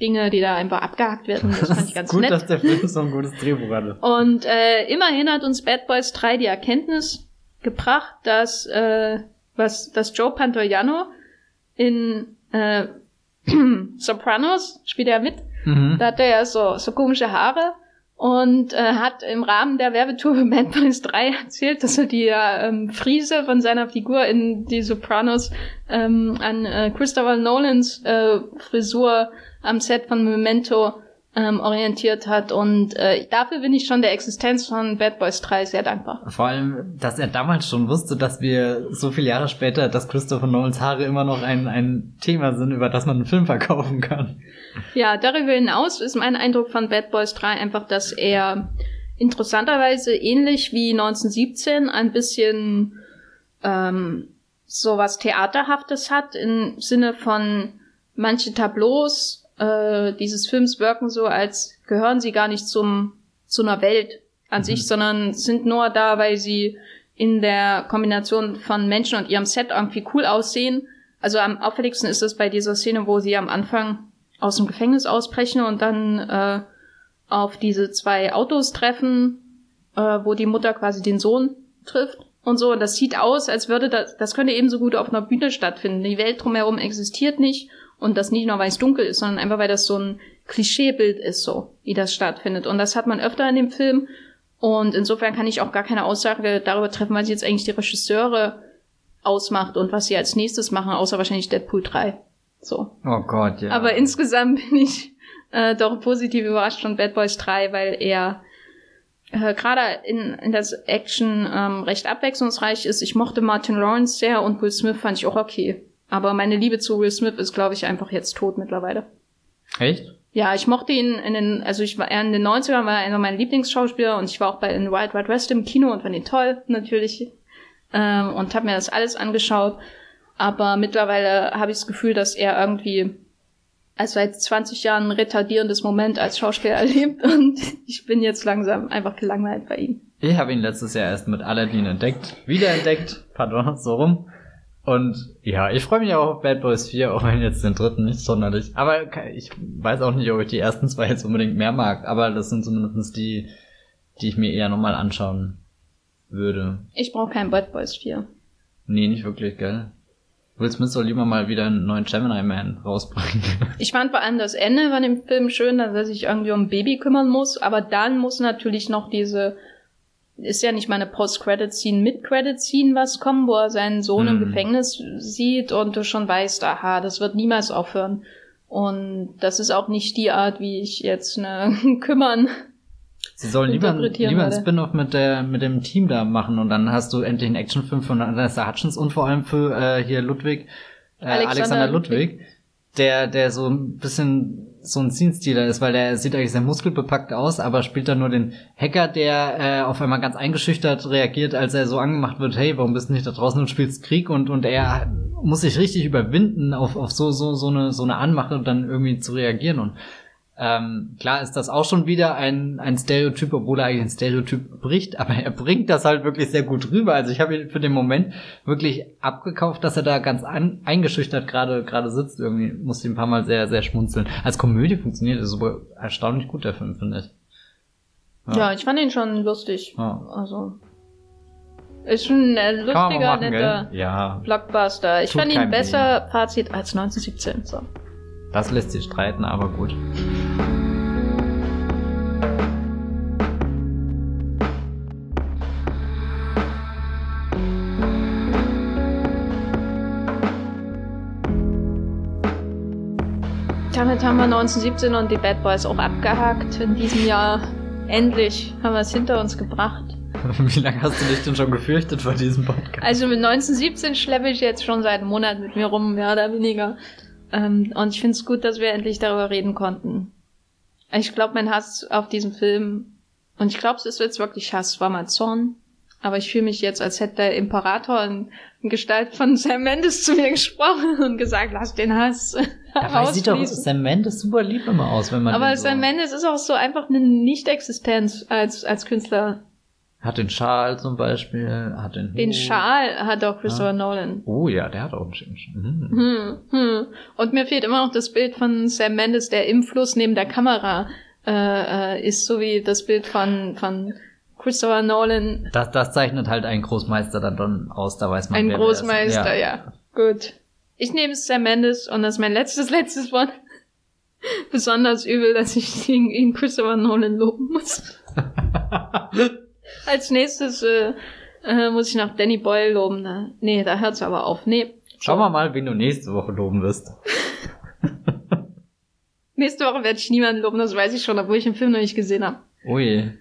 Dinge, die da einfach abgehakt werden. Das fand ich *laughs* ganz gut, nett. dass der Film so ein gutes Drehbuch hatte. Und äh, immerhin hat uns Bad Boys 3 die Erkenntnis gebracht, dass äh, was dass Joe Pantoliano in äh, *clears throat* Sopranos spielt er mit. Mhm. Da hat er ja so so komische Haare und äh, hat im Rahmen der Werbetour für Bad Boys 3 erzählt, dass er die äh, ähm, Frise von seiner Figur in die Sopranos ähm, an äh, Christopher Nolans äh, Frisur am Set von Memento ähm, orientiert hat. Und äh, dafür bin ich schon der Existenz von Bad Boys 3 sehr dankbar. Vor allem, dass er damals schon wusste, dass wir so viele Jahre später, dass Christopher Nolans Haare immer noch ein, ein Thema sind, über das man einen Film verkaufen kann. Ja, darüber hinaus ist mein Eindruck von Bad Boys 3 einfach, dass er interessanterweise ähnlich wie 1917 ein bisschen ähm, so was Theaterhaftes hat im Sinne von manche Tableaus äh, dieses Films wirken so, als gehören sie gar nicht zum zu einer Welt an mhm. sich, sondern sind nur da, weil sie in der Kombination von Menschen und ihrem Set irgendwie cool aussehen. Also am auffälligsten ist es bei dieser Szene, wo sie am Anfang aus dem Gefängnis ausbrechen und dann äh, auf diese zwei Autos treffen, äh, wo die Mutter quasi den Sohn trifft und so. Und das sieht aus, als würde das, das könnte ebenso gut auf einer Bühne stattfinden. Die Welt drumherum existiert nicht und das nicht nur, weil es dunkel ist, sondern einfach, weil das so ein Klischeebild ist, so, wie das stattfindet. Und das hat man öfter in dem Film. Und insofern kann ich auch gar keine Aussage darüber treffen, was jetzt eigentlich die Regisseure ausmacht und was sie als nächstes machen, außer wahrscheinlich Deadpool 3. So. Oh Gott, ja. Aber insgesamt *laughs* bin ich äh, doch positiv überrascht von Bad Boys 3, weil er äh, gerade in, in das Action ähm, recht abwechslungsreich ist. Ich mochte Martin Lawrence sehr und Will Smith fand ich auch okay. Aber meine Liebe zu Will Smith ist, glaube ich, einfach jetzt tot mittlerweile. Echt? Ja, ich mochte ihn in den, also ich war in den 90ern war er einer meiner Lieblingsschauspieler und ich war auch bei in Wild Wild West im Kino und fand ihn toll, natürlich. Ähm, und habe mir das alles angeschaut. Aber mittlerweile habe ich das Gefühl, dass er irgendwie als seit 20 Jahren ein retardierendes Moment als Schauspieler *laughs* erlebt und ich bin jetzt langsam einfach gelangweilt bei ihm. Ich habe ihn letztes Jahr erst mit Aladdin entdeckt, wiederentdeckt, pardon, so rum. Und ja, ich freue mich auch auf Bad Boys 4, auch wenn jetzt den dritten nicht sonderlich. Aber ich weiß auch nicht, ob ich die ersten zwei jetzt unbedingt mehr mag. Aber das sind zumindest die, die ich mir eher nochmal anschauen würde. Ich brauche keinen Bad Boys 4. Nee, nicht wirklich, gell? Will Smith soll lieber mal wieder einen neuen Gemini Man rausbringen. *laughs* Ich fand vor allem das Ende von dem Film schön, dass er sich irgendwie um ein Baby kümmern muss. Aber dann muss natürlich noch diese ist ja nicht mal eine Post-Credit-Scene mit Credit-Scene was kommen, wo er seinen Sohn hm. im Gefängnis sieht und du schon weißt, aha, das wird niemals aufhören. Und das ist auch nicht die Art, wie ich jetzt ne *laughs* kümmern. Sie sollen lieber, lieber ein Spin-off mit der mit dem Team da machen und dann hast du endlich einen Actionfilm von Vanessa Hutchins und vor allem für äh, hier Ludwig, äh, Alexander, Alexander Ludwig. Ludwig der, der so ein bisschen so ein Scene-Stealer ist, weil der sieht eigentlich sehr muskelbepackt aus, aber spielt dann nur den Hacker, der äh, auf einmal ganz eingeschüchtert reagiert, als er so angemacht wird, hey, warum bist du nicht da draußen und spielst Krieg? Und, und er muss sich richtig überwinden, auf, auf so, so, so eine, so eine Anmache und dann irgendwie zu reagieren. Und ähm, klar ist das auch schon wieder ein, ein Stereotyp, obwohl er eigentlich ein Stereotyp bricht, aber er bringt das halt wirklich sehr gut rüber. Also ich habe ihn für den Moment wirklich abgekauft, dass er da ganz an, eingeschüchtert gerade gerade sitzt. Irgendwie musste ich ein paar Mal sehr, sehr schmunzeln. Als Komödie funktioniert er super erstaunlich gut, der Film, finde ich. Ja. ja. ich fand ihn schon lustig. Ja. Also. Ist schon ein lustiger, machen, netter ja. Blockbuster. Ich Tut fand ihn besser, Ding. Fazit, als 1917. So. Das lässt sich streiten, aber gut. Damit haben wir 1917 und die Bad Boys auch abgehakt in diesem Jahr. Endlich haben wir es hinter uns gebracht. *laughs* Wie lange hast du dich denn schon gefürchtet vor diesem Podcast? Also mit 1917 schleppe ich jetzt schon seit einem Monat mit mir rum, mehr oder weniger. Ähm, und ich finde es gut, dass wir endlich darüber reden konnten. Ich glaube, mein Hass auf diesen Film, und ich glaube, es ist jetzt wirklich Hass, war mal Zorn. Aber ich fühle mich jetzt, als hätte der Imperator in, in, Gestalt von *laughs* Sam Mendes zu mir gesprochen und gesagt, lass den Hass. Dabei sieht doch Sam Mendes super lieb immer aus, wenn man. Aber Sam Mendes ist auch so einfach eine Nicht-Existenz als, als Künstler. Hat den Schal zum Beispiel, hat den Hut. Den Schal hat auch Christopher ja. Nolan. Oh ja, der hat auch einen schönen Schal. Hm. Hm, hm. Und mir fehlt immer noch das Bild von Sam Mendes, der im Fluss neben der Kamera äh, äh, ist, so wie das Bild von, von Christopher Nolan. Das, das zeichnet halt einen Großmeister dann, dann aus, da weiß man. Ein Großmeister, ja. ja. Gut. Ich nehme Sam Mendes und das ist mein letztes, *laughs* letztes Wort. Besonders übel, dass ich ihn Christopher Nolan loben muss. *laughs* Als nächstes äh, äh, muss ich noch Danny Boyle loben. Ne? Nee, da hört's aber auf. Nee. Schauen wir mal, wen du nächste Woche loben wirst. *laughs* nächste Woche werde ich niemanden loben, das weiß ich schon, obwohl ich den Film noch nicht gesehen habe. Ui.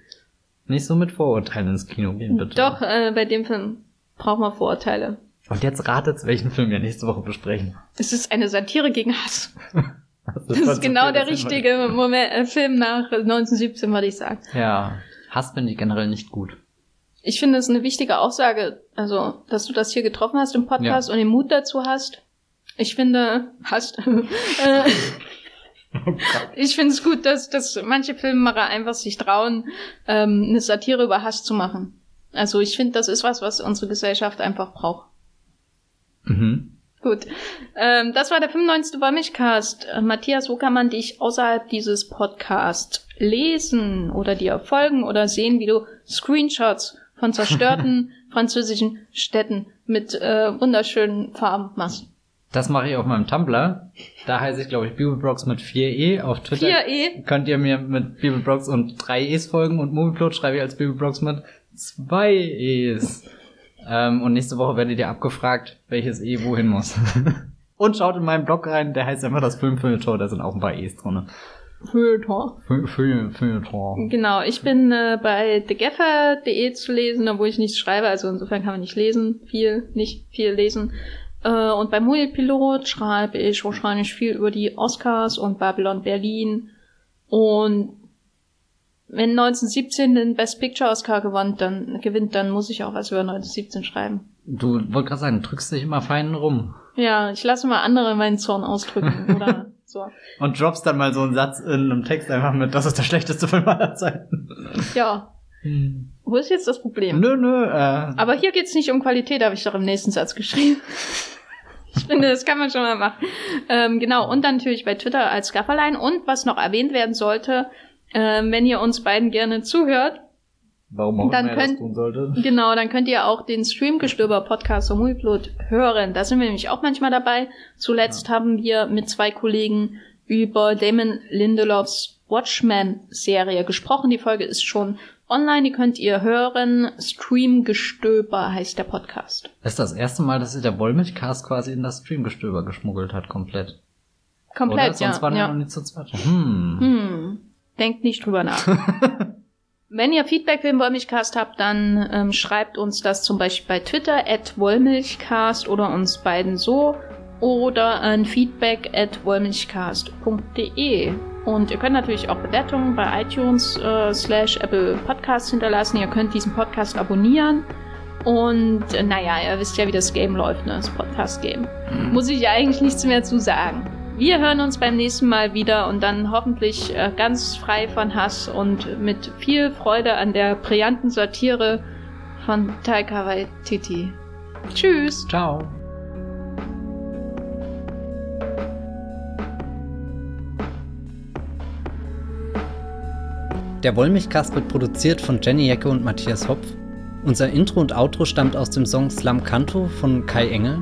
Nicht so mit Vorurteilen ins Kino gehen, bitte. Doch, äh, bei dem Film braucht man Vorurteile. Und jetzt ratet, welchen Film wir nächste Woche besprechen. Es ist eine Satire gegen Hass. *laughs* das, das ist genau der richtige *laughs* Moment, äh, Film nach 1917, würde ich sagen. Ja. Hass finde ich generell nicht gut. Ich finde es eine wichtige Aussage, also, dass du das hier getroffen hast im Podcast ja. und den Mut dazu hast. Ich finde, hast, *laughs* äh, oh ich finde es gut, dass, dass manche Filmemacher einfach sich trauen, ähm, eine Satire über Hass zu machen. Also ich finde, das ist was, was unsere Gesellschaft einfach braucht. Mhm. Gut. Ähm, das war der 95. Wollmilchcast. Äh, Matthias, wo kann man dich außerhalb dieses Podcasts lesen oder dir folgen oder sehen, wie du Screenshots von zerstörten *laughs* französischen Städten mit äh, wunderschönen Farben machst? Das mache ich auf meinem Tumblr. Da heiße ich, glaube ich, Bibelbrox mit 4e. Auf Twitter 4e? könnt ihr mir mit Bibelbrox und 3 E's folgen und Movieplot schreibe ich als Bibelbrox mit 2 E's. Ähm, und nächste Woche werdet ihr abgefragt, welches E wohin muss. *laughs* und schaut in meinen Blog rein, der heißt einfach das Filmfilmtor, da sind auch ein paar E's drin. Feuilleton. Feuilleton. Genau, ich bin äh, bei thegaffer.de zu lesen, obwohl ich nichts schreibe, also insofern kann man nicht lesen, viel, nicht viel lesen. Äh, und beim Pilot schreibe ich wahrscheinlich viel über die Oscars und Babylon Berlin. Und wenn 1917 den Best Picture Oscar gewinnt, dann gewinnt, dann muss ich auch was über 1917 schreiben. Du wolltest gerade sagen, drückst dich immer fein rum. Ja, ich lasse mal andere meinen Zorn ausdrücken *laughs* oder so. Und droppst dann mal so einen Satz in einem Text einfach mit, das ist der schlechteste Film aller Zeiten. Ja. Hm. Wo ist jetzt das Problem? Nö, nö. Äh. Aber hier geht's nicht um Qualität, habe ich doch im nächsten Satz geschrieben. *laughs* ich finde, das kann man schon mal machen. Ähm, genau, und dann natürlich bei Twitter als Gafferlein. Und was noch erwähnt werden sollte, ähm, wenn ihr uns beiden gerne zuhört, Warum auch dann immer könnt, das tun sollte. Genau, dann könnt ihr auch den Streamgestöber Podcast vom Multiplot hören. Da sind wir nämlich auch manchmal dabei. Zuletzt ja. haben wir mit zwei Kollegen über Damon Lindelofs Watchmen-Serie gesprochen. Die Folge ist schon online, die könnt ihr hören. Streamgestöber heißt der Podcast. Das ist das erste Mal, dass sich der Wollmilchcast quasi in das Streamgestöber geschmuggelt hat, komplett. Komplett, Oder? Sonst ja. waren wir ja. noch nicht zu zweit. Hm. hm. Denkt nicht drüber nach. *laughs* Wenn ihr Feedback für den Wollmilchcast habt, dann ähm, schreibt uns das zum Beispiel bei Twitter at Wollmilchcast oder uns beiden so oder an feedback at wollmilchcast.de. Und ihr könnt natürlich auch Bewertungen bei iTunes äh, slash Apple Podcasts hinterlassen. Ihr könnt diesen Podcast abonnieren. Und äh, naja, ihr wisst ja, wie das Game läuft, ne? das Podcast-Game. Mhm. Muss ich ja eigentlich nichts mehr zu sagen. Wir hören uns beim nächsten Mal wieder und dann hoffentlich äh, ganz frei von Hass und mit viel Freude an der brillanten Satire von Taika Waititi. Tschüss. Ciao. Der Wollmilchcast wird produziert von Jenny Jecke und Matthias Hopf. Unser Intro und Outro stammt aus dem Song Slam Canto von Kai Engel.